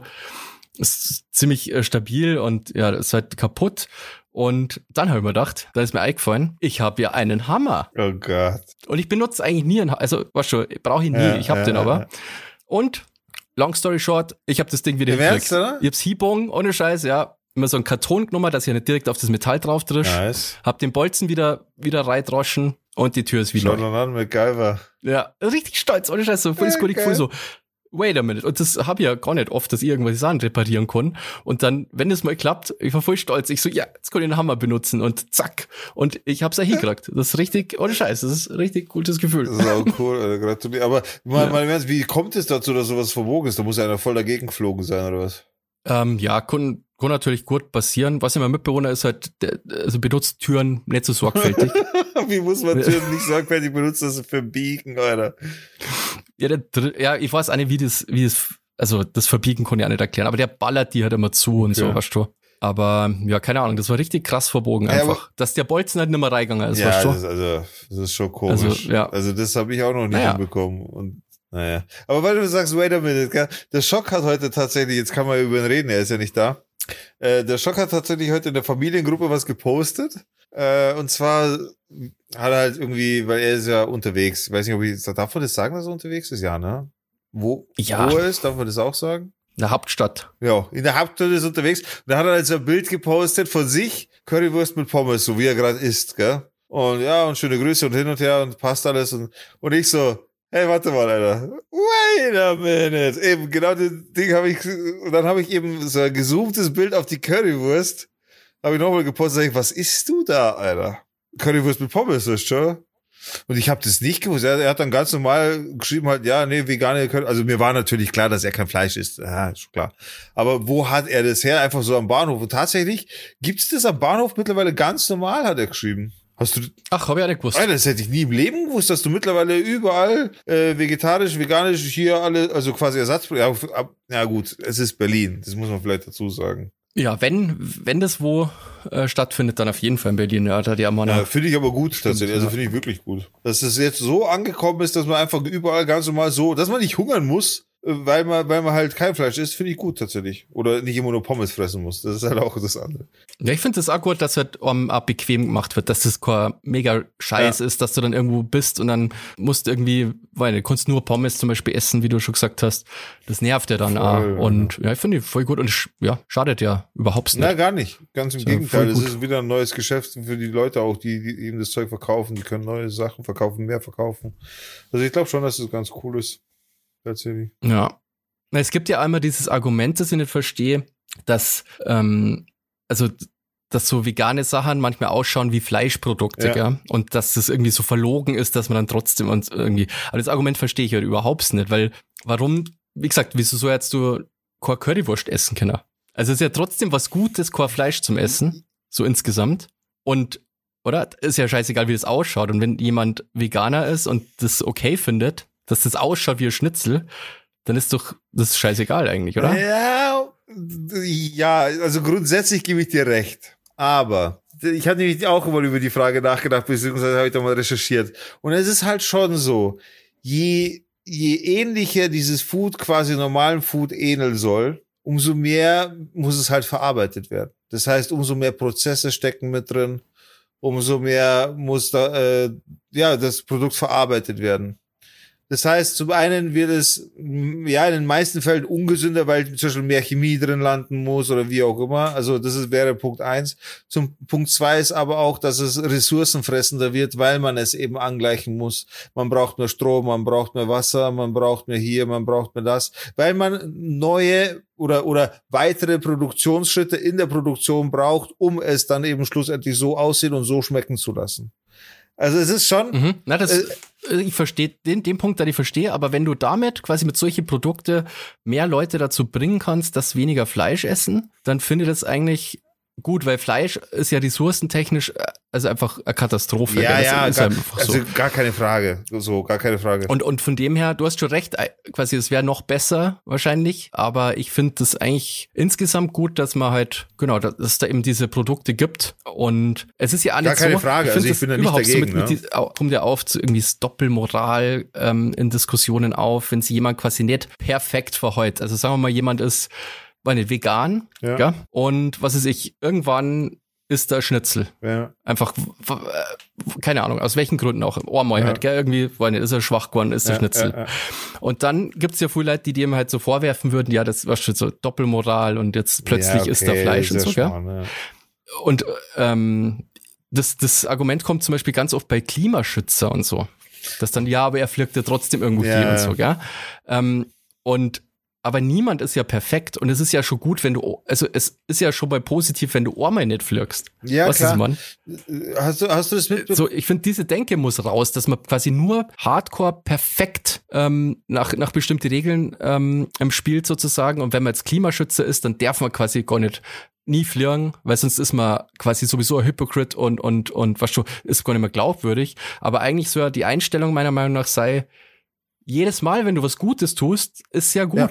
ist ziemlich äh, stabil und ja, ist halt kaputt. Und dann habe ich mir gedacht, da ist mir eingefallen, ich habe ja einen Hammer. Oh Gott. Und ich benutze eigentlich nie einen, Ha- also, weißt du, brauche ich nie, Ja, ich habe ja, den aber. ja. Und, long story short, ich habe das Ding wieder oder? Ich hab's hiebogen, ohne Scheiß, ja. Immer so einen Karton genommen, dass ich nicht direkt auf das Metall drauf drisch. Nice. Hab den Bolzen wieder, wieder reindroschen und die Tür ist wieder. Schau an, MacGyver. Ja, richtig stolz, ohne Scheiß, so voll Ja, geil. Gefühl, so, wait a minute. Und das habe ich ja gar nicht oft, dass ich irgendwelche Sachen reparieren kann. Und dann, wenn es mal klappt, ich war voll stolz. Ich so, ja, jetzt kann ich den Hammer benutzen und zack. Und ich hab's ja hingekriegt. Das ist richtig, ohne Scheiß, das ist ein richtig gutes Gefühl. Das ist auch cool, Alter, gratuliere. Aber mal, Ja. mal Ernst, wie kommt es dazu, dass sowas verbogen ist? Da muss ja einer voll dagegen geflogen sein, oder was? Ähm, ja, kann, kann natürlich gut passieren. Was mein Mitbewohner ist halt, der, also benutzt Türen nicht so sorgfältig. wie muss man Türen nicht sorgfältig benutzen, das ist für Biegen, Alter? Ja, der, ja, ich weiß auch nicht, wie das, wie das, also das Verbiegen kann ich auch nicht erklären, aber der ballert die halt immer zu und so, Okay. weißt du. Aber ja, keine Ahnung, das war richtig krass verbogen Ja, einfach. dass der Bolzen halt nicht mehr reingegangen ist, ja, weißt du. das ist, also, das ist schon komisch. Also, ja. Also, das habe ich auch noch nicht Naja. hinbekommen. Und, naja. Aber weil du sagst, wait a minute, gell? der Schock hat heute tatsächlich, jetzt kann man über ihn reden, er ist ja nicht da. Äh, der Schock hat tatsächlich heute in der Familiengruppe was gepostet. Äh, und zwar hat er halt irgendwie, weil er ist ja unterwegs. Ich weiß nicht, ob ich, darf man das sagen, dass er unterwegs ist? Ja, ne? Wo, Ja. wo er ist, darf man das auch sagen? In der Hauptstadt. Ja, in der Hauptstadt ist er unterwegs. Und da hat er halt so ein Bild gepostet von sich, Currywurst mit Pommes, so wie er gerade isst, gell? Und ja, und schöne Grüße und hin und her und passt alles. Und, und ich so, hey, warte mal, Alter. Wait a minute. Eben, genau das Ding habe ich, und dann habe ich eben so ein gezoomtes Bild auf die Currywurst. Habe ich nochmal gepostet, sag ich, was isst du da, Alter? Currywurst mit Pommes, ist schon? Und ich habe das nicht gewusst. Er, er hat dann ganz normal geschrieben halt, ja, nee, vegane Curry. Also mir war natürlich klar, dass er kein Fleisch isst. Ja, ist schon klar. Aber wo hat er das her? Einfach so am Bahnhof. Und tatsächlich gibt's das am Bahnhof mittlerweile ganz normal, hat er geschrieben. Hast du, Ach, habe ich auch nicht gewusst. Alter, das hätte ich nie im Leben gewusst, dass du mittlerweile überall äh, vegetarisch, veganisch hier alle, also quasi Ersatz. Ja, ja gut, es ist Berlin. Das muss man vielleicht dazu sagen. Ja, wenn, wenn das wo äh, stattfindet, dann auf jeden Fall in Berlin. Ja, da die haben Ja, finde ich aber gut tatsächlich. Also finde ich wirklich gut. Dass es jetzt so angekommen ist, dass man einfach überall ganz normal so, dass man nicht hungern muss, weil man, weil man halt kein Fleisch isst, finde ich gut tatsächlich. Oder nicht immer nur Pommes fressen muss. Das ist halt auch das andere. Ja, ich finde das auch gut, dass halt um, auch bequem gemacht wird, dass das kein mega Scheiß ist, dass du dann irgendwo bist und dann musst irgendwie, weil du kannst nur Pommes zum Beispiel essen, wie du schon gesagt hast. Das nervt ja dann Voll, auch. ja. Und ja, ich finde die voll gut und ja, schadet ja überhaupt nicht. Na, gar nicht. Ganz im Ja, Gegenteil. Es ist wieder ein neues Geschäft für die Leute auch, die, die eben das Zeug verkaufen. Die können neue Sachen verkaufen, mehr verkaufen. Also ich glaube schon, dass es ganz cool ist. Tatsächlich. Ja. Es gibt ja einmal dieses Argument, das ich nicht verstehe, dass, ähm, also, dass so vegane Sachen manchmal ausschauen wie Fleischprodukte, Ja. gell? Und dass das irgendwie so verlogen ist, dass man dann trotzdem uns irgendwie. Aber das Argument verstehe ich halt überhaupt nicht, weil warum, wie gesagt, wieso so jetzt du kein Currywurst essen können? Also es ist ja trotzdem was Gutes, kein Fleisch zum Essen, so insgesamt. Und, oder? Ist ja scheißegal, wie das ausschaut. Und wenn jemand Veganer ist und das okay findet, dass das ausschaut wie ein Schnitzel, dann ist doch das ist scheißegal eigentlich, oder? Ja, ja, also grundsätzlich gebe ich dir recht. Aber ich habe nämlich auch mal über die Frage nachgedacht, beziehungsweise habe ich da mal recherchiert. Und es ist halt schon so, je, je ähnlicher dieses Food quasi normalen Food ähneln soll, umso mehr muss es halt verarbeitet werden. Das heißt, umso mehr Prozesse stecken mit drin, umso mehr muss da, äh, ja, das Produkt verarbeitet werden. Das heißt, zum einen wird es ja in den meisten Fällen ungesünder, weil zum Beispiel mehr Chemie drin landen muss oder wie auch immer. Also das ist, wäre Punkt eins. Zum Punkt zwei ist aber auch, dass es ressourcenfressender wird, weil man es eben angleichen muss. Man braucht mehr Strom, man braucht mehr Wasser, man braucht mehr hier, man braucht mehr das, weil man neue oder, oder weitere Produktionsschritte in der Produktion braucht, um es dann eben schlussendlich so aussehen und so schmecken zu lassen. Also es ist schon. Mhm. Na, das, äh, äh, ich verstehe den, den Punkt, da ich verstehe, aber wenn du damit quasi mit solchen Produkte mehr Leute dazu bringen kannst, dass weniger Fleisch essen, dann finde ich das eigentlich gut, weil Fleisch ist ja ressourcentechnisch äh, also einfach eine Katastrophe. Ja, ja, gar, also so. gar keine Frage, so gar keine Frage. Und und von dem her, du hast schon recht, äh, quasi es wäre noch besser wahrscheinlich, aber ich finde das eigentlich insgesamt gut, dass man halt genau, dass es da eben diese Produkte gibt und es ist ja nicht gar keine so, Frage, ich also ich bin da nicht dagegen, so mit, ne? mit kommt ja auf zu irgendwie Doppelmoral ähm, in Diskussionen auf, wenn sie jemand quasi nicht perfekt verheut. Also sagen wir mal, jemand ist war nicht vegan, ja. ja. Und was ist ich, irgendwann ist da Schnitzel. Ja. Einfach, keine Ahnung, aus welchen Gründen auch. Ohrmäu ja. halt, gell? Irgendwie, weil nicht, ist er schwach geworden, ist der Schnitzel. Ja, und dann gibt's ja viele Leute, die dem halt so vorwerfen würden, ja, das war schon so Doppelmoral und jetzt plötzlich okay, ist da Fleisch und so, gell? Und ähm, das, das Argument kommt zum Beispiel ganz oft bei Klimaschützer und so. Das dann, ja, aber er fliegt ja trotzdem irgendwo viel und so, gell? Ähm, und aber niemand ist ja perfekt und es ist ja schon gut, wenn du, also es ist ja schon mal positiv, wenn du Ohrmein nicht pflückst. Ja, Was klar. Ist, Hast du, hast du das mitbekommen? So, ich finde, diese Denke muss raus, dass man quasi nur hardcore perfekt ähm, nach, nach bestimmte Regeln ähm, spielt sozusagen und wenn man jetzt Klimaschützer ist, dann darf man quasi gar nicht nie fliegen, weil sonst ist man quasi sowieso ein Hypocrite und, und, und was schon, ist gar nicht mehr glaubwürdig. Aber eigentlich so die Einstellung meiner Meinung nach sei, jedes Mal, wenn du was Gutes tust, ist ja gut. Ja.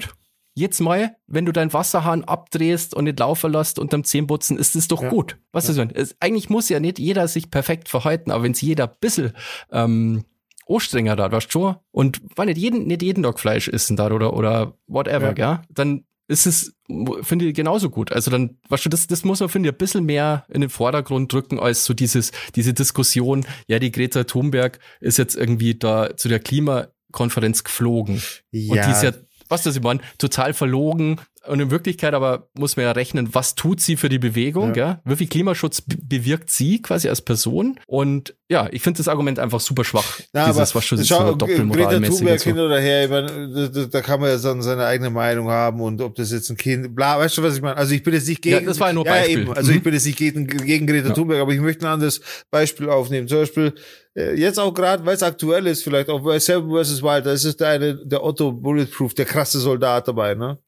Jetzt mal, wenn du deinen Wasserhahn abdrehst und nicht laufen lässt unterm Zähnputzen, ist es doch ja. gut. Was ja. ist es, Eigentlich muss ja nicht jeder sich perfekt verhalten, aber wenn es jeder ein bisschen ähm, anstrenger da, weißt du schon? Und weil nicht jeden, nicht jeden Tag Fleisch essen da oder, oder whatever, ja. Gell? dann ist es, finde ich, genauso gut. Also dann, weißt du, das, das muss man, finde ich, ein bisschen mehr in den Vordergrund drücken, als so dieses, diese Diskussion, ja, die Greta Thunberg ist jetzt irgendwie da zu der Klimakonferenz geflogen. Ja. Und die ist ja was das ich meine, total verlogen. Und in Wirklichkeit aber muss man ja rechnen, was tut sie für die Bewegung, ja? ja? Wie viel Klimaschutz bewirkt sie quasi als Person? Und ja, ich finde das Argument einfach super schwach. Ja, dieses, was schon schau, so Greta Thunberg so. hin oder her, meine, da, da, kann man ja dann seine eigene Meinung haben und ob das jetzt ein Kind, bla, weißt du, was ich meine? Also ich bin jetzt nicht gegen, ja, das war ja nur Beispiel. Ja, eben, also mhm. ich bin jetzt nicht gegen, gegen Greta ja. Thunberg, aber ich möchte ein anderes Beispiel aufnehmen. Zum Beispiel, äh, jetzt auch gerade, weil es aktuell ist, vielleicht auch bei Seven vs. Wild, da ist es der eine, der Otto Bulletproof, der krasse Soldat dabei, ne?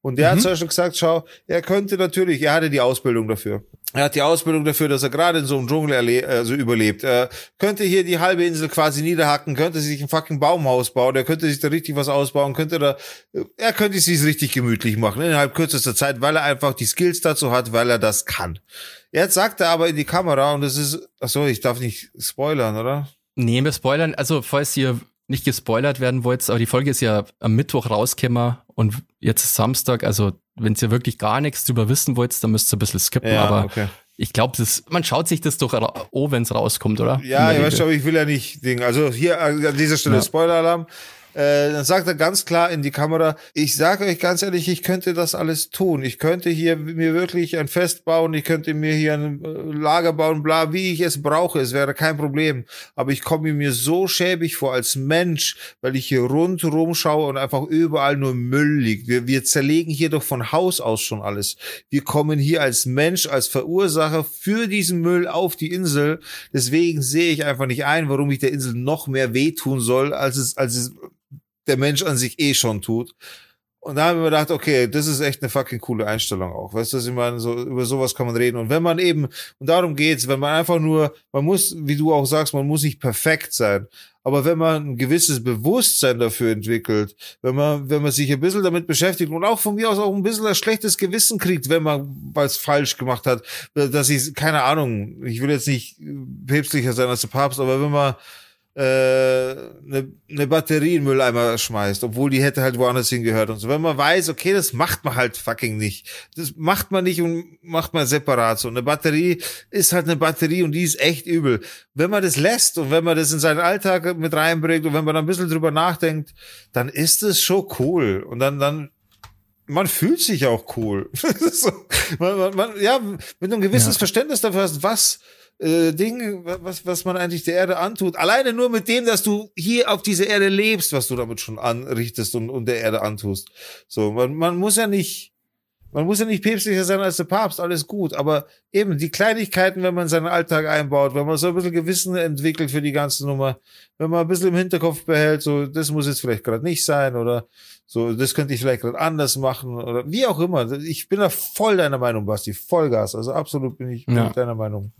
Und der mhm. hat zum Beispiel gesagt, schau, er könnte natürlich, er hatte die Ausbildung dafür. Er hat die Ausbildung dafür, dass er gerade in so einem Dschungel also überlebt. Er könnte hier die halbe Insel quasi niederhacken, könnte sich ein fucking Baumhaus bauen, er könnte sich da richtig was ausbauen, könnte da, er könnte es sich richtig gemütlich machen innerhalb kürzester Zeit, weil er einfach die Skills dazu hat, weil er das kann. Jetzt sagt er aber in die Kamera und das ist, ach so, ich darf nicht spoilern, oder? Nee, wir spoilern, also falls ihr nicht gespoilert werden wollt, aber die Folge ist ja am Mittwoch rausgekommen und jetzt ist Samstag, also wenn ihr wirklich gar nichts drüber wissen wollt, dann müsst ihr ein bisschen skippen, ja, aber okay. ich glaube, man schaut sich das doch oh, wenn es rauskommt, oder? Ja, ich weiß, aber ich will ja nicht Ding. Also hier an dieser Stelle ja. Spoiler-Alarm. Äh, dann sagt er ganz klar in die Kamera, ich sage euch ganz ehrlich, ich könnte das alles tun. Ich könnte hier mir wirklich ein Fest bauen, ich könnte mir hier ein äh, Lager bauen, bla, wie ich es brauche. Es wäre kein Problem. Aber ich komme mir so schäbig vor als Mensch, weil ich hier rundherum schaue und einfach überall nur Müll liegt. Wir, wir zerlegen hier doch von Haus aus schon alles. Wir kommen hier als Mensch, als Verursacher für diesen Müll auf die Insel. Deswegen sehe ich einfach nicht ein, warum ich der Insel noch mehr wehtun soll, als es, als es der Mensch an sich eh schon tut. Und da haben wir gedacht, okay, das ist echt eine fucking coole Einstellung auch. Weißt du, ich meine? So, über sowas kann man reden. Und wenn man eben, und darum geht's, wenn man einfach nur, man muss, wie du auch sagst, man muss nicht perfekt sein. Aber wenn man ein gewisses Bewusstsein dafür entwickelt, wenn man, wenn man sich ein bisschen damit beschäftigt und auch von mir aus auch ein bisschen ein schlechtes Gewissen kriegt, wenn man was falsch gemacht hat, dass ich, keine Ahnung, ich will jetzt nicht päpstlicher sein als der Papst, aber wenn man eine, äh, eine Batterie in den Mülleimer schmeißt, obwohl die hätte halt woanders hingehört und so. Wenn man weiß, okay, das macht man halt fucking nicht. Das macht man nicht und macht man separat so. Eine Batterie ist halt eine Batterie und die ist echt übel. Wenn man das lässt und wenn man das in seinen Alltag mit reinbringt und wenn man ein bisschen drüber nachdenkt, dann ist es schon cool. Und dann, dann man fühlt sich auch cool. so, man, man, man, ja, mit einem gewisses ja. Verständnis dafür hast, was äh, Ding, was, was man eigentlich der Erde antut. Alleine nur mit dem, dass du hier auf dieser Erde lebst, was du damit schon anrichtest und, und der Erde antust. So, man, man muss ja nicht, man muss ja nicht päpstlicher sein als der Papst, alles gut. Aber eben die Kleinigkeiten, wenn man seinen Alltag einbaut, wenn man so ein bisschen Gewissen entwickelt für die ganze Nummer, wenn man ein bisschen im Hinterkopf behält, so, das muss jetzt vielleicht gerade nicht sein oder so, das könnte ich vielleicht gerade anders machen oder wie auch immer. Ich bin da voll deiner Meinung, Basti, Vollgas. Also absolut bin ich ja. deiner Meinung.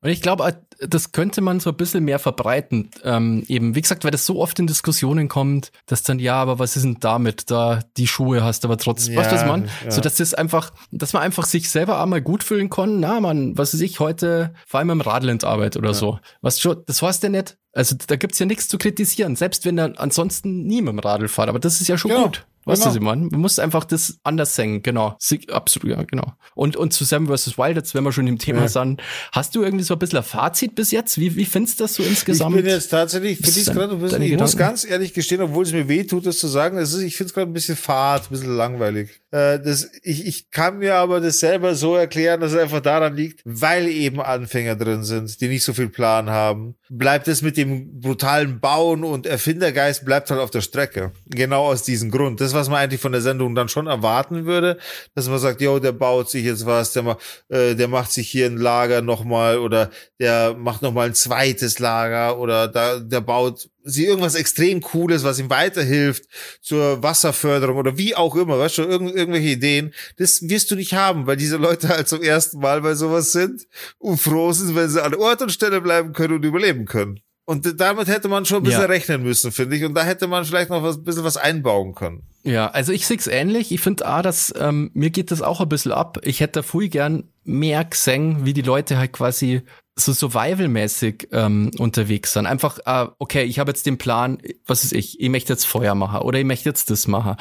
Und ich glaube, das könnte man so ein bisschen mehr verbreiten. Ähm, eben, wie gesagt, weil das so oft in Diskussionen kommt, dass dann, ja, aber was ist denn damit? Da die Schuhe hast, aber trotzdem, ja, weißt du, was man? Ja. So, dass das einfach, dass man einfach sich selber einmal gut fühlen kann. Na, man, was weiß ich, heute, vor allem im Radlandarbeit oder ja. so. Was schon, das heißt ja nicht, also da gibt's ja nichts zu kritisieren, selbst wenn er ansonsten nie mit dem Radl fährt. Aber das ist ja schon ja. gut. Weißt genau. du, Simon? Man muss einfach das anders singen, genau. Absolut, ja, genau. Und, und zu Sam vs. Wild, jetzt wenn wir schon im Thema ja. sind, hast du irgendwie so ein bisschen ein Fazit bis jetzt? Wie, wie findest du das so insgesamt? Ich bin jetzt tatsächlich, finde ich gerade ein bisschen, ich Gedanken? muss ganz ehrlich gestehen, obwohl es mir weh tut, das zu sagen, es ist, ich finde es gerade ein bisschen fad, ein bisschen langweilig. Äh, das, ich, ich kann mir aber das selber so erklären, dass es einfach daran liegt, weil eben Anfänger drin sind, die nicht so viel Plan haben. Bleibt es mit dem brutalen Bauen und Erfindergeist bleibt halt auf der Strecke. Genau aus diesem Grund. Das was man eigentlich von der Sendung dann schon erwarten würde, dass man sagt, yo, der baut sich jetzt was, der, äh, der macht sich hier ein Lager nochmal oder der macht nochmal ein zweites Lager oder da, der baut sie irgendwas extrem Cooles, was ihm weiterhilft zur Wasserförderung oder wie auch immer, weißt du, irgend, irgendwelche Ideen, das wirst du nicht haben, weil diese Leute halt zum ersten Mal bei sowas sind und froh sind, wenn sie an Ort und Stelle bleiben können und überleben können. Und damit hätte man schon ein bisschen ja. rechnen müssen, finde ich. Und da hätte man vielleicht noch was, ein bisschen was einbauen können. Ja, also ich sehe es ähnlich. Ich finde A, dass ähm, mir geht das auch ein bisschen ab. Ich hätte früh gern mehr gesehen, wie die Leute halt quasi so survival-mäßig ähm, unterwegs sind. Einfach, äh, okay, ich habe jetzt den Plan, was ist ich, ich möchte jetzt Feuer machen oder ich möchte jetzt das machen.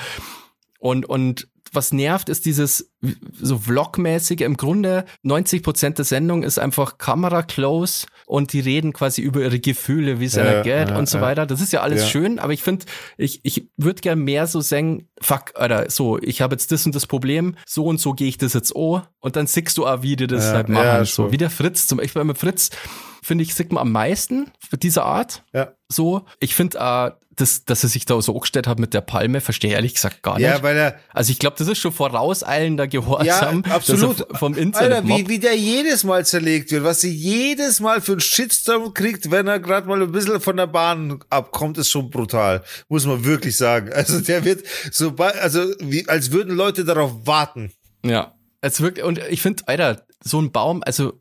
Und, und was nervt, ist dieses so Vlogmäßige. Im Grunde 90 Prozent der Sendung ist einfach Kamera close und die reden quasi über ihre Gefühle, wie es einer geht und so weiter. Das ist ja alles schön, aber ich finde, ich, ich würde gern mehr so sagen, fuck, oder so, ich habe jetzt das und das Problem, so und so gehe ich das jetzt oh und dann siehst du auch, wie die das halt machen. so wie der Fritz zum Beispiel mit Fritz finde ich, sieht man am meisten dieser Art. Ja. So. Ich finde, äh, das, dass er sich da so angestellt hat mit der Palme, verstehe ehrlich gesagt gar nicht. Ja, weil er. Also ich glaube, das ist schon vorauseilender Gehorsam. Ja, absolut. vom Internet. Alter, wie, wie der jedes Mal zerlegt wird, was sie jedes Mal für einen Shitstorm kriegt, wenn er gerade mal ein bisschen von der Bahn abkommt, ist schon brutal. Muss man wirklich sagen. Also der wird so, also wie, als würden Leute darauf warten. Ja. Es wirkt, und ich finde, Alter, so ein Baum, also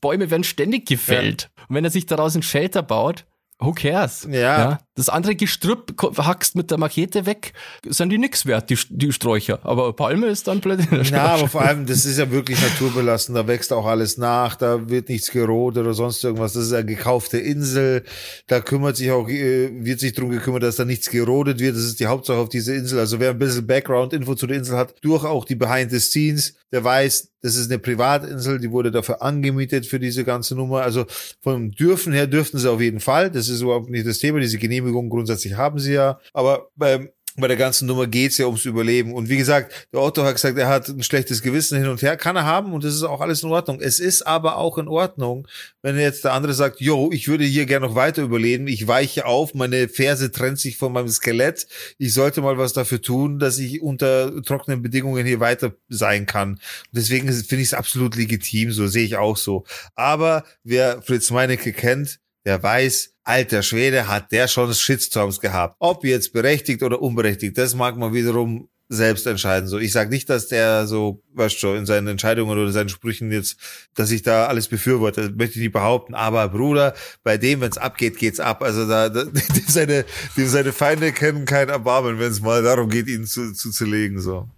Bäume werden ständig gefällt. Ja. Und wenn er sich daraus ein Shelter baut, who cares? Ja. ja. Das andere Gestrüpp hackst mit der Machete weg, sind die nix wert, die, die Sträucher. Aber Palme ist dann plötzlich Ja, aber vor allem, das ist ja wirklich naturbelassen, da wächst auch alles nach, da wird nichts gerodet oder sonst irgendwas. Das ist eine gekaufte Insel, da kümmert sich auch, äh, wird sich drum gekümmert, dass da nichts gerodet wird. Das ist die Hauptsache auf dieser Insel. Also wer ein bisschen Background-Info zu der Insel hat, durch auch die Behind the Scenes, der weiß, das ist eine Privatinsel, die wurde dafür angemietet für diese ganze Nummer. Also vom Dürfen her dürften sie auf jeden Fall. Das ist überhaupt nicht das Thema. Diese Genehmigung grundsätzlich haben sie ja. Aber beim bei der ganzen Nummer geht's ja ums Überleben. Und wie gesagt, der Otto hat gesagt, er hat ein schlechtes Gewissen hin und her. Kann er haben und das ist auch alles in Ordnung. Es ist aber auch in Ordnung, wenn jetzt der andere sagt, yo, ich würde hier gerne noch weiter überleben. Ich weiche auf, meine Ferse trennt sich von meinem Skelett. Ich sollte mal was dafür tun, dass ich unter trockenen Bedingungen hier weiter sein kann. Und deswegen finde ich es absolut legitim. So sehe ich auch so. Aber wer Fritz Meinecke kennt, der weiß, alter Schwede, hat der schon Shitstorms gehabt. Ob jetzt berechtigt oder unberechtigt, das mag man wiederum selbst entscheiden. So, ich sage nicht, dass der so, weißt du, in seinen Entscheidungen oder seinen Sprüchen jetzt, dass ich da alles befürworte, das möchte ich nicht behaupten. Aber Bruder, bei dem, wenn es abgeht, geht's ab. Also da, da dem seine, dem seine Feinde kennen kein Erbarmen, wenn es mal darum geht, ihn zu, zu zerlegen. So.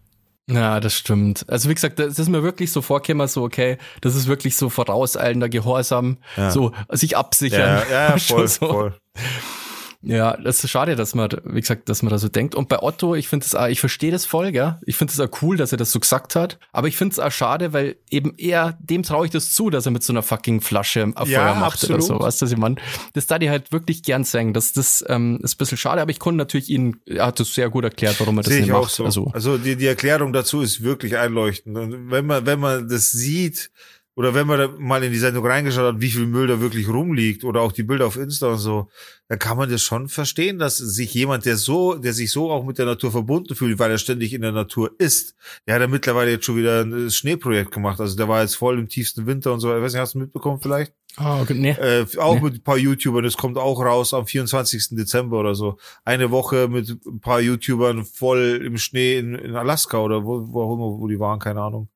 Ja, das stimmt. Also wie gesagt, das ist mir wirklich so vorkämmer, so okay, das ist wirklich so vorauseilender Gehorsam, ja. so sich absichern. Ja, ja, voll, so. voll. Ja, das ist schade, dass man, wie gesagt, dass man da so denkt. Und bei Otto, ich finde es auch, ich verstehe das voll, gell? Ich finde es auch cool, dass er das so gesagt hat. Aber ich finde es auch schade, weil eben er, dem traue ich das zu, dass er mit so einer fucking Flasche auf ja, Feuer macht absolut. oder so, weißt du, ich meine? Das da die halt wirklich gern sagen. Das, das ähm, ist ein bisschen schade, aber ich konnte natürlich ihn, er hat das sehr gut erklärt, warum er das nicht macht. So. Also, also die, die Erklärung dazu ist wirklich einleuchtend. Und wenn man, wenn man das sieht, oder wenn man da mal in die Sendung reingeschaut hat, wie viel Müll da wirklich rumliegt oder auch die Bilder auf Insta und so, dann kann man das schon verstehen, dass sich jemand, der so, der sich so auch mit der Natur verbunden fühlt, weil er ständig in der Natur ist, der hat ja mittlerweile jetzt schon wieder ein Schneeprojekt gemacht. Also der war jetzt voll im tiefsten Winter und so. Ich weiß nicht, hast du mitbekommen vielleicht? Oh, okay, nee. Äh, auch nee. mit ein paar YouTubern, das kommt auch raus am 24. Dezember oder so. Eine Woche mit ein paar YouTubern voll im Schnee in, in Alaska oder wo, wo auch immer, wo die waren, keine Ahnung.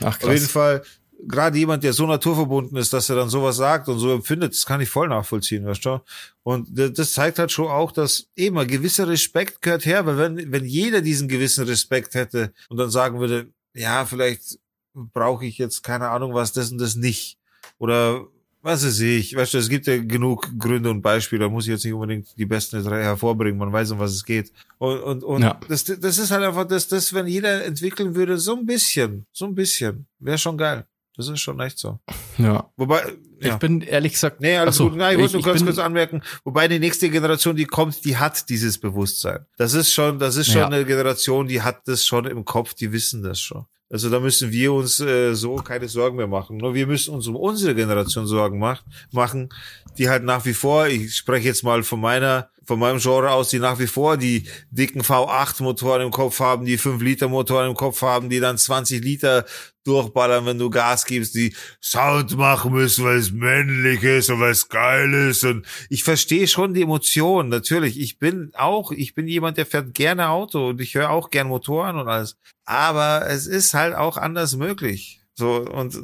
Ach, krass. Auf jeden Fall, gerade jemand, der so naturverbunden ist, dass er dann sowas sagt und so empfindet, das kann ich voll nachvollziehen, weißt du? Und das zeigt halt schon auch, dass eben ein gewisser Respekt gehört her, weil wenn, wenn jeder diesen gewissen Respekt hätte und dann sagen würde, ja, vielleicht brauche ich jetzt keine Ahnung was, das und das nicht. Oder was weiß ich, weißt du, es gibt ja genug Gründe und Beispiele, da muss ich jetzt nicht unbedingt die besten drei hervorbringen, man weiß, um was es geht. Und, und, und ja. das, das ist halt einfach das, das, wenn jeder entwickeln würde, so ein bisschen, so ein bisschen, wäre schon geil. Das ist schon echt so. Ja. Wobei, ja. ich bin ehrlich gesagt. Nee, alles so, gut. Nein, ich wollte nur ganz kurz anmerken, wobei die nächste Generation, die kommt, die hat dieses Bewusstsein. Das ist schon, das ist schon ja. eine Generation, die hat das schon im Kopf, die wissen das schon. Also da müssen wir uns äh, so keine Sorgen mehr machen. Nur wir müssen uns um unsere Generation Sorgen mach, machen, die halt nach wie vor, ich spreche jetzt mal von meiner von meinem Genre aus, die nach wie vor die dicken V8-Motoren im Kopf haben, die 5-Liter-Motoren im Kopf haben, die dann 20 Liter durchballern, wenn du Gas gibst, die Sound machen müssen, weil es männlich ist und weil es geil ist. Und ich verstehe schon die Emotionen, natürlich. Ich bin auch, ich bin jemand, der fährt gerne Auto und ich höre auch gern Motoren und alles. Aber es ist halt auch anders möglich. So, und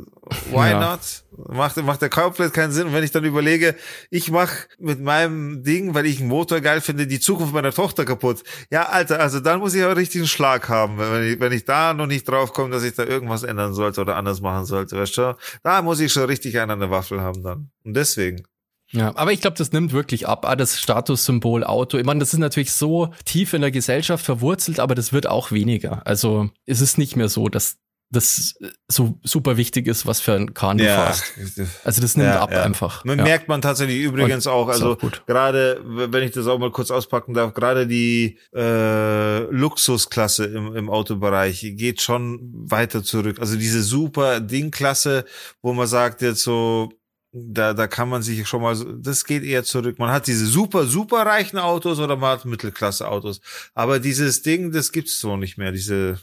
why ja. not? Macht, macht der komplett keinen Sinn. Und wenn ich dann überlege, ich mache mit meinem Ding, weil ich einen Motor geil finde, die Zukunft meiner Tochter kaputt. Ja, Alter, also dann muss ich aber richtig einen Schlag haben, wenn ich, wenn ich da noch nicht drauf komme, dass ich da irgendwas ändern sollte oder anders machen sollte. Weißt du? Da muss ich schon richtig einen an der Waffel haben dann. Und deswegen. Ja, aber ich glaube, das nimmt wirklich ab, ah, das Statussymbol Auto. Ich meine, das ist natürlich so tief in der Gesellschaft verwurzelt, aber das wird auch weniger. Also es ist nicht mehr so, dass das so super wichtig ist, was für ein Kahn du ja. fährst. Also das nimmt ja, ab ja. einfach. Man merkt man tatsächlich übrigens Und auch, also gerade, wenn ich das auch mal kurz auspacken darf, gerade die äh, Luxusklasse im, im Autobereich geht schon weiter zurück. Also diese super Dingklasse, wo man sagt jetzt so, da, da kann man sich schon mal, das geht eher zurück. Man hat diese super, super reichen Autos oder man hat Mittelklasse Autos. Aber dieses Ding, das gibt's so nicht mehr, diese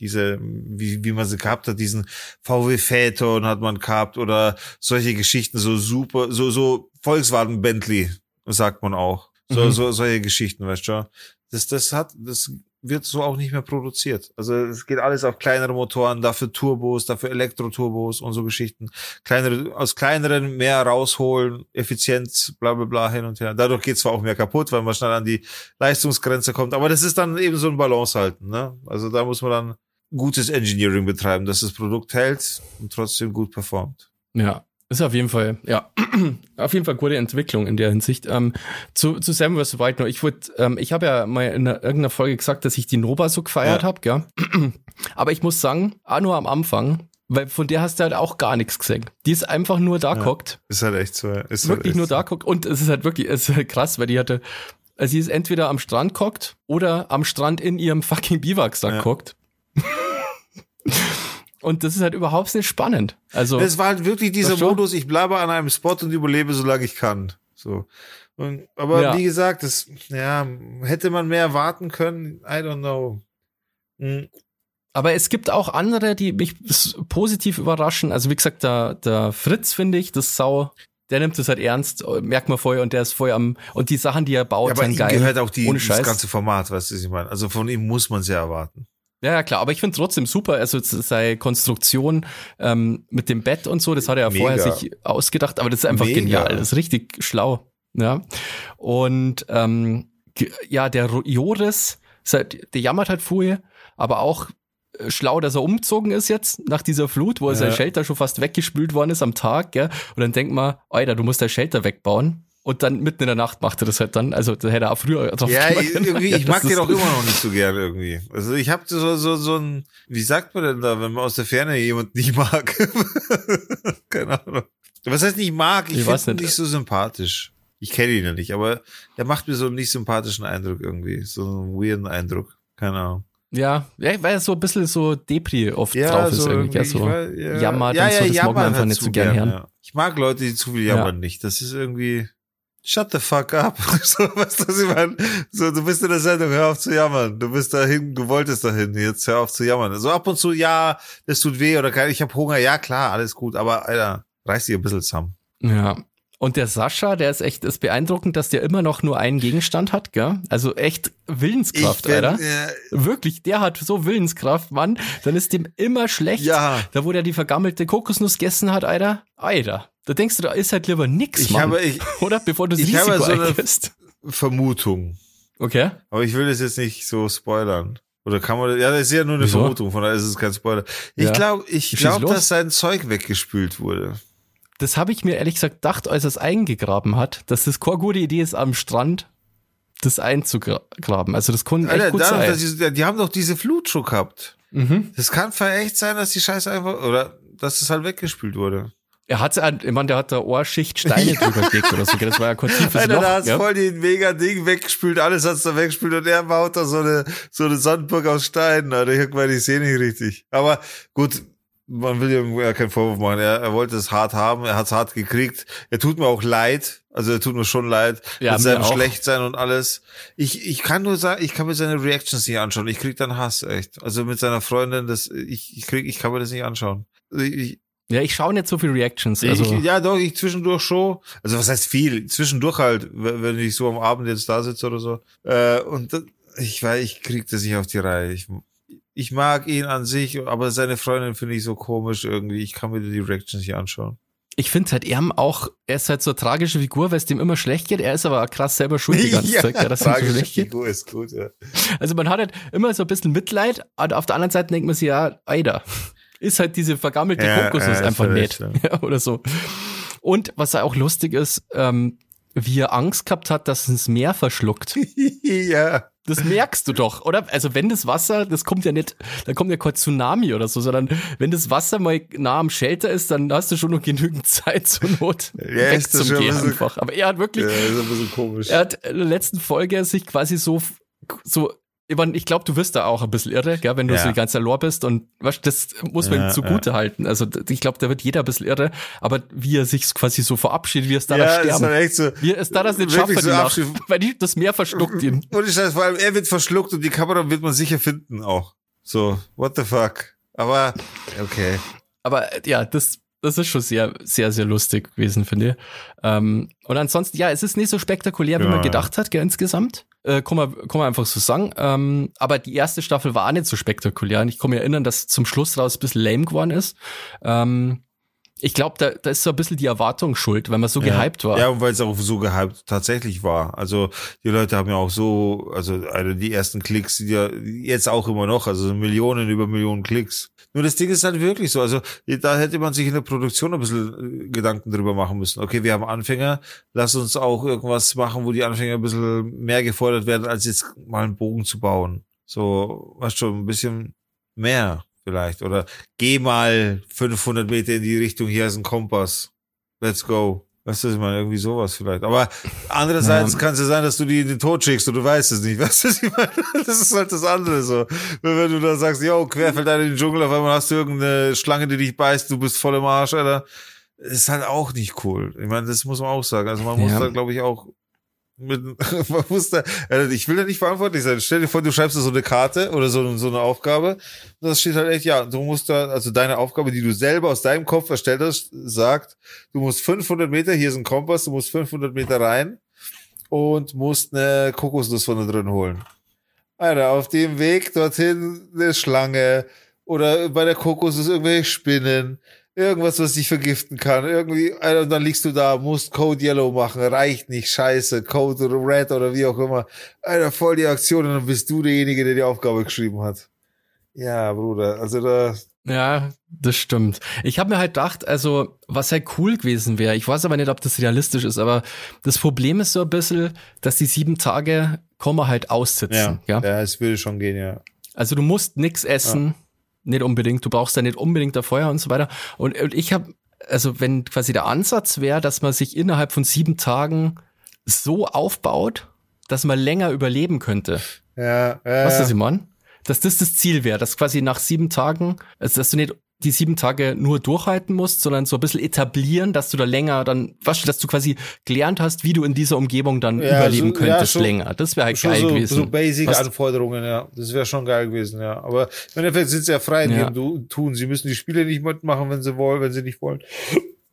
diese, wie, wie man sie gehabt hat, diesen VW Phaeton hat man gehabt oder solche Geschichten, so super, so, so Volkswagen Bentley, sagt man auch. So, mhm. so, solche Geschichten, weißt du. Das, das hat, das wird so auch nicht mehr produziert. Also es geht alles auf kleinere Motoren, dafür Turbos, dafür Elektroturbos und so Geschichten. Kleinere, aus kleineren mehr rausholen, Effizienz, bla bla bla hin und her. Dadurch geht zwar auch mehr kaputt, weil man schnell an die Leistungsgrenze kommt, aber das ist dann eben so ein Balance halten. Ne? Also da muss man dann gutes Engineering betreiben, dass das Produkt hält und trotzdem gut performt. Ja, ist auf jeden Fall, ja, auf jeden Fall gute Entwicklung in der Hinsicht. Ähm, zu, zu Sam vs. White noch. Ich wurde, ähm, ich habe ja mal in einer, irgendeiner Folge gesagt, dass ich die Nova so gefeiert ja. habe, gell? Aber ich muss sagen, auch nur am Anfang, weil von der hast du halt auch gar nichts gesehen. Die ist einfach nur da ja, Ist halt echt so. Ist halt wirklich halt nur so. da guckt. Und es ist halt wirklich, es ist halt krass, weil die hatte, also sie ist entweder am Strand guckt oder am Strand in ihrem fucking Biwaksack ja. guckt. Und das ist halt überhaupt nicht spannend. Also es war halt wirklich dieser Modus, ich bleibe an einem Spot und überlebe, solange ich kann. So. Und, aber ja. wie gesagt, das, ja, hätte man mehr warten können, I don't know. Hm. Aber es gibt auch andere, die mich positiv überraschen. Also wie gesagt, der, der Fritz finde ich, das sau der nimmt es halt ernst, merkt man voll und der ist voll am und die Sachen, die er baut, Ja, aber sind ihm geil. gehört auch die, das ganze Format, weißt du, was ich meine? Also von ihm muss man es ja erwarten. Ja, ja, klar, aber ich finde trotzdem super, also seine Konstruktion ähm, mit dem Bett und so, das hat er ja Mega. vorher sich ausgedacht, aber das ist einfach Mega. genial, das ist richtig schlau. Ja. Und ähm, ja, der Joris, halt, der jammert halt vorher, aber auch äh, schlau, dass er umgezogen ist jetzt nach dieser Flut, wo Ja. sein Shelter schon fast weggespült worden ist am Tag, gell? Und dann denkt man, Alter, du musst dein Shelter wegbauen. Und dann mitten in der Nacht macht er das halt dann. Also da hätte er auch früher drauf Ja, irgendwie, ich mag den auch immer noch nicht so gern irgendwie. Also ich habe so, so, so ein, wie sagt man denn da, wenn man aus der Ferne jemanden nicht mag? Keine Ahnung. Was heißt nicht mag? Ich, Ich finde ihn nicht. nicht so sympathisch. Ich kenne ihn ja nicht, aber er macht mir so einen nicht sympathischen Eindruck irgendwie. So einen weirden Eindruck. Keine Ahnung. Ja, ja, weil er so ein bisschen so Depri oft drauf ist irgendwie, gell, ich so weiß- ja, jammert ja, und so, ja, das mag man einfach halt nicht so gern hören. Ja. Ich mag Leute, die zu viel jammern nicht. Das ist irgendwie, shut the fuck up. so, was ich meine? So, du bist in der Sendung, hör auf zu jammern. Du bist dahin, du wolltest dahin, jetzt hör auf zu jammern. So ab und zu, ja, das tut weh oder ich habe Hunger, ja klar, alles gut, aber Alter, reiß dich ein bisschen zusammen. Ja. Und der Sascha, der ist echt, ist beeindruckend, dass der immer noch nur einen Gegenstand hat, gell? Also echt Willenskraft, bin, Alter. äh, Wirklich, der hat so Willenskraft, Mann. Dann ist dem immer schlecht. ja, Da, wo der die vergammelte Kokosnuss gegessen hat, Alter. Alter. Da denkst du, da ist halt lieber nix, ich Mann. habe, ich, Oder? Bevor du das ich habe Risiko so eine- eingehst. Vermutung. Okay. Aber ich will das jetzt nicht so spoilern. Oder kann man, ja, das ist ja nur eine Wieso? Vermutung, von daher ist es kein Spoiler. Ich Ja. glaube, ich glaube, dass sein Zeug weggespült wurde. Das habe ich mir ehrlich gesagt gedacht, als er es eingegraben hat, dass das keine gute Idee ist, am Strand das einzugraben. Also das echt Alter, gut dadurch, sein. die, die haben doch diese Flut schon gehabt. Mhm. Das kann vielleicht echt sein, dass die Scheiße einfach, oder dass es halt weggespült wurde. Er hat, ich meine, der hat da Ohrschicht Steine drüber gelegt oder so. Das war ja kein tiefes Alter, Loch. da hast gell? voll den mega Ding weggespült, alles hat's da weggespült und er baut da so eine, so eine Sandburg aus Steinen, Alter. Ich meine, ich sehe nicht richtig. Aber gut, man will ihm ja keinen Vorwurf machen. Er, er wollte es hart haben, er hat's hart gekriegt. Er tut mir auch leid. Also er tut mir schon leid Ja, mit seinem. Schlechtsein und alles. Ich, ich kann nur sagen, ich kann mir seine Reactions nicht anschauen. Ich krieg dann Hass, echt. Also mit seiner Freundin, das, ich, ich krieg, ich kann mir das nicht anschauen. Ich, Ja, ich schaue nicht so viel Reactions. Also, ich, ja, doch, ich zwischendurch schon. Also was heißt viel? Zwischendurch halt, wenn ich so am Abend jetzt da sitze oder so. Äh, und das, ich weiß, ich krieg das nicht auf die Reihe. Ich, ich mag ihn an sich, aber seine Freundin finde ich so komisch irgendwie. Ich kann mir die Reactions nicht anschauen. ich finde halt, er auch, er ist halt so eine tragische Figur, weil es dem immer schlecht geht. Er ist aber krass selber schuld die ganze Zeit, gell, dass ihm so tragische schlecht geht. Figur ist gut, ja. Also man hat halt immer so ein bisschen Mitleid, aber auf der anderen Seite denkt man sich, ja, Alter, ist halt diese vergammelte Ja, Kokosnuss ja, einfach nicht. Ja, oder so. Und was auch lustig ist, ähm, wie er Angst gehabt hat, dass es ins Meer verschluckt. ja. Das merkst du doch, oder? Also wenn das Wasser, das kommt ja nicht, da kommt ja kein Tsunami oder so, sondern wenn das Wasser mal nah am Shelter ist, dann hast du schon noch genügend Zeit zur Not Ja, ein wegzugehen bisschen- einfach. Aber er hat wirklich, Ja, ist ein bisschen komisch. er hat in der letzten Folge sich quasi so, so, ich, glaube, du wirst da auch ein bisschen irre, gell, wenn du Ja. so die ganze Lore bist und weißt, das muss man Ja, ihm zugute halten. Also ich glaube, da wird jeder ein bisschen irre, aber wie er sich quasi so verabschiedet, wie er es da ja, das ist sterben. halt echt so. Wie er es da das nicht schafft, so Nacht, weil die, das Meer verschluckt ihn. Und ich weiß, vor allem, er wird verschluckt und die Kamera wird man sicher finden auch. So, what the fuck. Aber, okay. Aber ja, das, das ist schon sehr, sehr, sehr lustig gewesen, finde ich. Ähm, und ansonsten, ja, es ist nicht so spektakulär, wie Ja, man ja. gedacht hat, gell, insgesamt. Äh, kann, man, kann man einfach so sagen. Ähm, aber die erste Staffel war auch nicht so spektakulär. Und ich kann mich erinnern, dass zum Schluss raus ein bisschen lame geworden ist. Ähm, ich glaube, da, da ist so ein bisschen die Erwartung schuld, weil man so gehypt war. Ja, und weil es auch so gehypt tatsächlich war. Also die Leute haben ja auch so, also eine, die ersten Klicks sind ja jetzt auch immer noch, also Millionen über Millionen Klicks. Nur das Ding ist halt wirklich so. Also da hätte man sich in der Produktion ein bisschen äh, Gedanken drüber machen müssen. Okay, wir haben Anfänger, lass uns auch irgendwas machen, wo die Anfänger ein bisschen mehr gefordert werden, als jetzt mal einen Bogen zu bauen. So, weißt schon, ein bisschen mehr vielleicht. Oder geh mal 500 Meter in die Richtung, hier ist ein Kompass. Let's go. Weißt du, ich meine, irgendwie sowas vielleicht. Aber andererseits Ja. kann es ja sein, dass du die in den Tod schickst und du weißt es nicht. Weißt du, was ich meine? Das ist halt das andere so. Wenn, wenn du da sagst, yo, querfällt einer in den Dschungel, auf einmal hast du irgendeine Schlange, die dich beißt, du bist voll im Arsch, Alter. Ist halt auch nicht cool. Ich meine, das muss man auch sagen. Also man muss Ja. da, glaube ich, auch, Mit, man muss da, ich will da nicht verantwortlich sein. Stell dir vor, du schreibst da so eine Karte oder so, so eine Aufgabe. Das steht halt echt, ja, du musst da, also deine Aufgabe, die du selber aus deinem Kopf erstellt hast, sagt, du musst 500 Meter, hier ist ein Kompass, du musst 500 Meter rein und musst eine Kokosnuss von da drin holen. Alter, auf dem Weg dorthin eine Schlange oder bei der Kokosnuss irgendwelche Spinnen irgendwas, was dich vergiften kann. Irgendwie, und dann liegst du da, musst Code Yellow machen, reicht nicht, scheiße, Code Red oder wie auch immer. Alter, voll die Aktion und dann bist du derjenige, der die Aufgabe geschrieben hat. Ja, Bruder, also da. Ja, das stimmt. Ich habe mir halt gedacht, also was halt cool gewesen wäre, ich weiß aber nicht, ob das realistisch ist, aber das Problem ist so ein bisschen, dass die sieben Tage Komma halt aussitzen. Ja, ja? ja es würde schon gehen, ja. Also du musst nix essen. Ja nicht unbedingt, du brauchst da nicht unbedingt da Feuer und so weiter. Und, und ich habe, also wenn quasi der Ansatz wäre, dass man sich innerhalb von sieben Tagen so aufbaut, dass man länger überleben könnte. Ja, ja. Was ist das, Mann? Dass das das Ziel wäre, dass quasi nach sieben Tagen, also dass du nicht die sieben Tage nur durchhalten musst, sondern so ein bisschen etablieren, dass du da länger dann, was, dass du quasi gelernt hast, wie du in dieser Umgebung dann ja, überleben so, könntest ja, schon, länger. Das wäre halt geil so, gewesen. So Basic-Anforderungen, ja. Das wäre schon geil gewesen, ja. Aber im Endeffekt sind sie ja frei in ja. Tun. Sie müssen die Spiele nicht mitmachen, wenn sie wollen, wenn sie nicht wollen.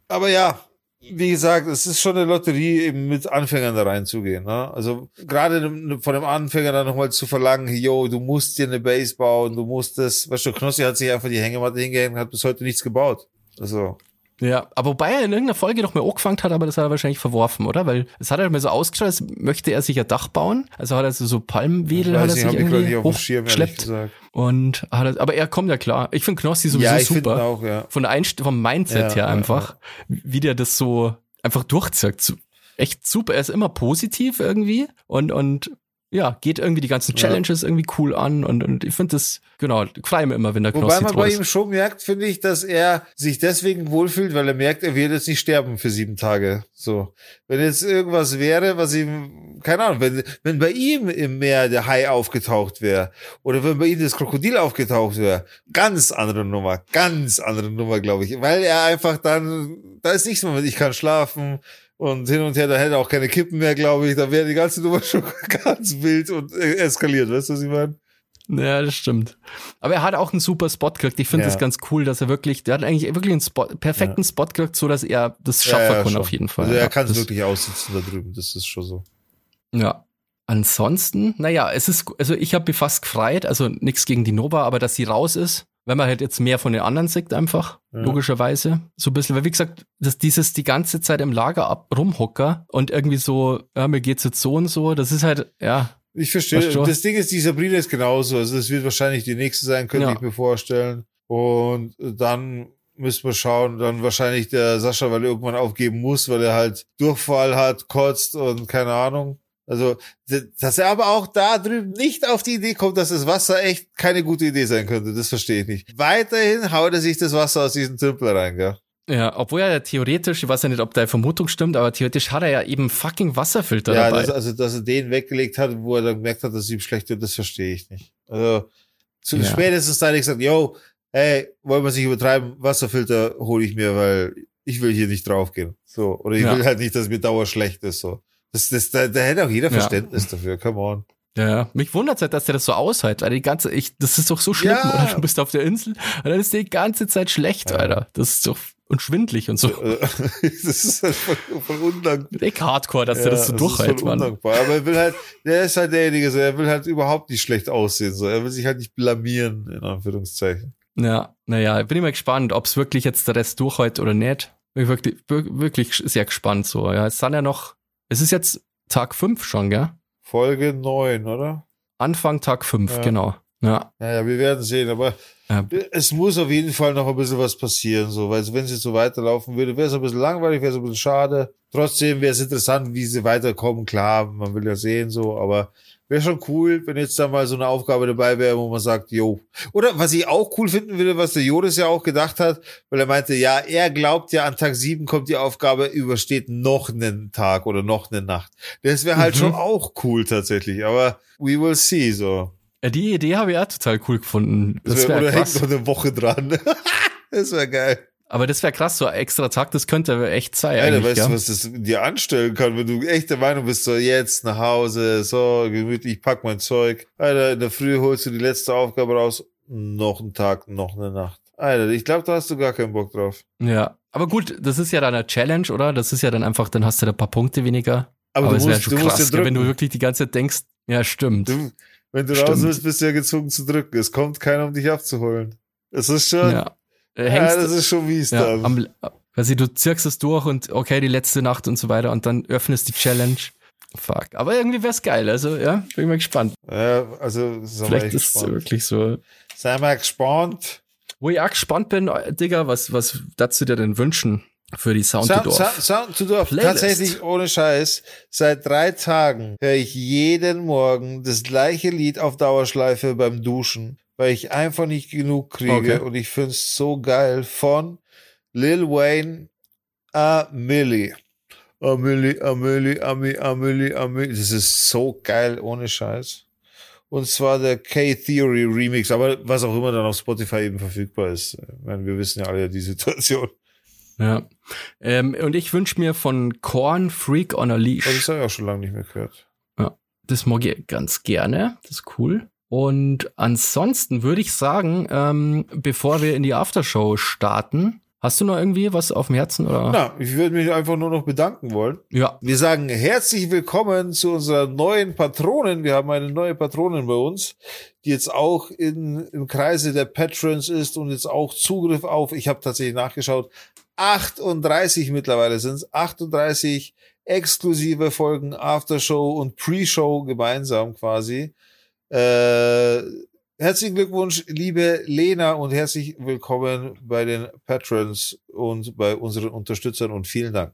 Aber ja, wie gesagt, es ist schon eine Lotterie, eben mit Anfängern da reinzugehen. Ne? Also gerade von dem Anfänger dann nochmal zu verlangen, yo, du musst dir eine Base bauen, du musst das, weißt du, Knossi hat sich einfach die Hängematte hingehängt und hat bis heute nichts gebaut. Also ja, aber wobei er in irgendeiner Folge noch mal angefangen hat, aber das hat er wahrscheinlich verworfen, oder? Weil es hat er mir so ausgeschaut, als möchte er sich ein Dach bauen. Also hat er so, so Palmwedel, hat er sich irgendwie hochgeschleppt. Und hat er, aber er kommt ja klar. Ich finde Knossi sowieso ja, ich super. Auch, ja. Von der Einst vom Mindset ja, her einfach, wie der das so einfach durchzieht. Echt super. Er ist immer positiv irgendwie und, und ja, geht irgendwie die ganzen Challenges ja. irgendwie cool an und, und ich finde das, genau, freue mir immer, wenn der Knossi Wobei man bei ihm schon merkt, finde ich, dass er sich deswegen wohlfühlt, weil er merkt, er wird jetzt nicht sterben für sieben Tage. So. Wenn jetzt irgendwas wäre, was ihm, keine Ahnung, wenn, wenn bei ihm im Meer der Hai aufgetaucht wäre oder wenn bei ihm das Krokodil aufgetaucht wäre, ganz andere Nummer, ganz andere Nummer, glaube ich, weil er einfach dann, da ist nichts mehr mit, ich kann schlafen, und hin und her, da hätte er auch keine Kippen mehr, glaube ich. Da wäre die ganze Nummer schon ganz wild und äh, eskaliert. Weißt du, was ich meine? Ja, das stimmt. Aber er hat auch einen super Spot gekriegt. Ich finde ja. das ganz cool, dass er wirklich, der hat eigentlich wirklich einen Spot, perfekten ja. Spot gekriegt, so dass er das schaffen ja, kann auf jeden Fall. Also er kann es wirklich aussitzen da drüben. Das ist schon so. Ja. Ansonsten, naja, es ist, also ich habe mich fast gefreut, also nichts gegen die Nova, aber dass sie raus ist, wenn man halt jetzt mehr von den anderen sieht, einfach, ja. logischerweise. So ein bisschen, weil wie gesagt, dass dieses die ganze Zeit im Lager ab rumhocker und irgendwie so, ja, mir geht's jetzt so und so, das ist halt, ja. Ich verstehe. Das Ding ist, die Sabrina ist genauso. Also das wird wahrscheinlich die nächste sein, könnte ja. ich mir vorstellen. Und dann müssen wir schauen, dann wahrscheinlich der Sascha, weil er irgendwann aufgeben muss, weil er halt Durchfall hat, kotzt und keine Ahnung. Also, dass er aber auch da drüben nicht auf die Idee kommt, dass das Wasser echt keine gute Idee sein könnte, das verstehe ich nicht. Weiterhin haut er sich das Wasser aus diesem Tümpel rein, gell? Ja, obwohl er ja theoretisch, ich weiß ja nicht, ob deine Vermutung stimmt, aber theoretisch hat er ja eben fucking Wasserfilter ja, dabei. Ja, also, dass er den weggelegt hat, wo er dann gemerkt hat, dass es ihm schlecht wird, das verstehe ich nicht. Also, zu, ja. spätestens da er gesagt, yo, hey, wollen wir sich übertreiben, Wasserfilter hole ich mir, weil ich will hier nicht draufgehen. So, oder ich ja. will halt nicht, dass mir Dauer schlecht ist, so. Das, das, da, da hätte auch jeder Verständnis ja. dafür, come on. Ja, mich wundert halt, dass der das so aushält, weil die ganze, ich, das ist doch so schlimm, ja. oder? Du bist auf der Insel und dann ist die ganze Zeit schlecht, ja. Alter. Das ist doch und schwindlig und so. das ist halt voll, voll undankbar. Echt hardcore, dass ja, der das so das durchhält, Mann. Undankbar. Aber er will halt, der ist halt derjenige, so, er will halt überhaupt nicht schlecht aussehen, so. Er will sich halt nicht blamieren, in Anführungszeichen. Ja, naja, bin ich mal gespannt, ob es wirklich jetzt der Rest durchhält oder nicht. Bin ich wirklich, wirklich sehr gespannt, so. Ja, es sind ja noch es ist jetzt Tag 5 schon, gell? Folge 9, oder? Anfang Tag 5, ja. genau. Ja. Naja, wir werden sehen, aber ja. es muss auf jeden Fall noch ein bisschen was passieren, so, weil wenn es so weiterlaufen würde, wäre es ein bisschen langweilig, wäre es ein bisschen schade. Trotzdem wäre es interessant, wie sie weiterkommen. Klar, man will ja sehen, so, aber Wäre schon cool, wenn jetzt da mal so eine Aufgabe dabei wäre, wo man sagt, jo. Oder was ich auch cool finden würde, was der Joris ja auch gedacht hat, weil er meinte, ja, er glaubt ja, an Tag sieben kommt die Aufgabe, übersteht noch einen Tag oder noch eine Nacht. Das wäre halt mhm. schon auch cool tatsächlich, aber we will see, so. Ja, die Idee habe ich auch total cool gefunden. Das, das wär, oder krass. hängt noch eine Woche dran. das wäre geil. Aber das wäre krass, so ein extra Tag, das könnte echt sein. Alter, weißt ja? du, was das dir anstellen kann, wenn du echt der Meinung bist, so jetzt nach Hause, so gemütlich, ich pack mein Zeug. Alter, in der Früh holst du die letzte Aufgabe raus, noch ein Tag, noch eine Nacht. Alter, ich glaube, da hast du gar keinen Bock drauf. Ja. Aber gut, das ist ja dann eine Challenge, oder? Das ist ja dann einfach, dann hast du da ein paar Punkte weniger. Aber, Aber, du es wäre musst, schon du musst krass, ja wenn du wirklich die ganze Zeit denkst, ja, stimmt. Du, wenn du Stimmt. raus willst, bist du ja gezwungen zu drücken. Es kommt keiner, um dich abzuholen. Es ist schon, ja. Äh, hängst, das ist schon mies ja, dann. am, also du zirkst es durch und okay, die letzte Nacht und so weiter und dann öffnest die Challenge. Fuck. Aber irgendwie wär's geil. Also, ja, bin ich mal gespannt. ja, also, Vielleicht ist es wirklich so. Sei mal gespannt. Wo ich auch gespannt bin, Digga, was, was dazu dir denn wünschen für die Sound, Sound, to Dorf? Sound, Sound to Dorf. Playlist. Tatsächlich ohne Scheiß. Seit drei Tagen höre ich jeden Morgen das gleiche Lied auf Dauerschleife beim Duschen, weil ich einfach nicht genug kriege Okay. und ich find's so geil von Lil Wayne A Milli. A Milli, A Milli, A. Das ist so geil ohne Scheiß. Und zwar der K-Theory Remix, aber was auch immer dann auf Spotify eben verfügbar ist. Ich meine, wir wissen ja alle die Situation. Ja. Ähm, und ich wünsche mir von Korn Freak on a Leash. das habe ich auch schon lange nicht mehr gehört. Das mag ich ganz gerne. Das ist cool. Und ansonsten würde ich sagen, ähm, bevor wir in die Aftershow starten, hast du noch irgendwie was auf dem Herzen oder? Na, ich würde mich einfach nur noch bedanken wollen. Ja. Wir sagen herzlich willkommen zu unserer neuen Patronin. Wir haben eine neue Patronin bei uns, die jetzt auch in, im Kreise der Patrons ist und jetzt auch Zugriff auf, ich habe tatsächlich nachgeschaut, 38 mittlerweile sind es, 38 exklusive Folgen Aftershow und Pre-Show gemeinsam quasi. Äh, herzlichen Glückwunsch, liebe Lena, und herzlich willkommen bei den Patrons und bei unseren Unterstützern und vielen Dank.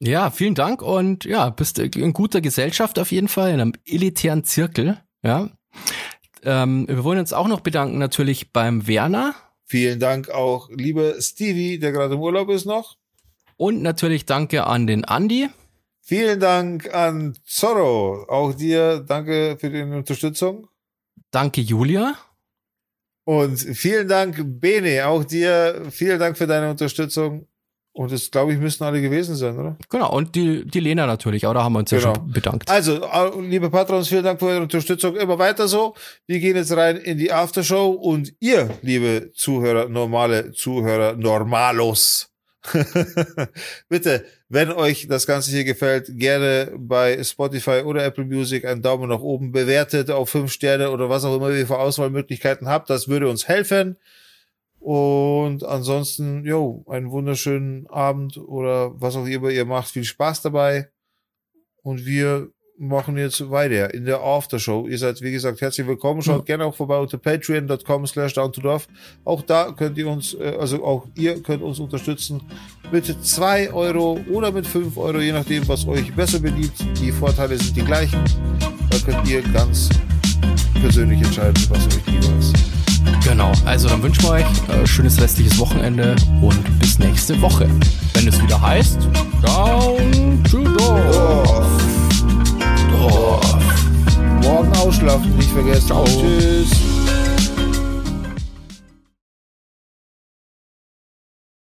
Ja, vielen Dank und ja, bist in guter Gesellschaft auf jeden Fall, in einem elitären Zirkel. Ja. Ähm, wir wollen uns auch noch bedanken natürlich beim Werner Vielen Dank auch, lieber Stevie, der gerade im Urlaub ist noch. und natürlich danke an den Andi. Vielen Dank an Zorro. Auch dir danke für die Unterstützung. Danke Julia. Und vielen Dank, Bene. Auch dir vielen Dank für deine Unterstützung. Und das, glaube ich, müssten alle gewesen sein, oder? Genau, und die, die Lena natürlich, auch da haben wir uns ja Genau. schon bedankt. Also, liebe Patrons, vielen Dank für eure Unterstützung. Immer weiter so. Wir gehen jetzt rein in die Aftershow und ihr, liebe Zuhörer, normale Zuhörer, Normalos. Bitte, wenn euch das Ganze hier gefällt, gerne bei Spotify oder Apple Music einen Daumen nach oben bewertet auf fünf Sterne oder was auch immer ihr für Auswahlmöglichkeiten habt. Das würde uns helfen. Und ansonsten, jo, einen wunderschönen Abend oder was auch immer ihr macht. Viel Spaß dabei. Und wir machen jetzt weiter in der Aftershow. Ihr seid, wie gesagt, herzlich willkommen. Schaut Ja. gerne auch vorbei unter patreon.com slash down to dorf. Auch da könnt ihr uns, äh, also auch ihr könnt uns unterstützen mit zwei Euro oder mit fünf Euro, je nachdem, was euch besser bedient. Die Vorteile sind die gleichen. Da könnt ihr ganz persönlich entscheiden, was euch lieber ist. Genau, also dann wünschen wir euch äh, schönes restliches Wochenende und bis nächste Woche. Wenn es wieder heißt, down to Dorf. Dorf. Morgen ausschlafen, nicht vergessen. Ciao. Tschüss.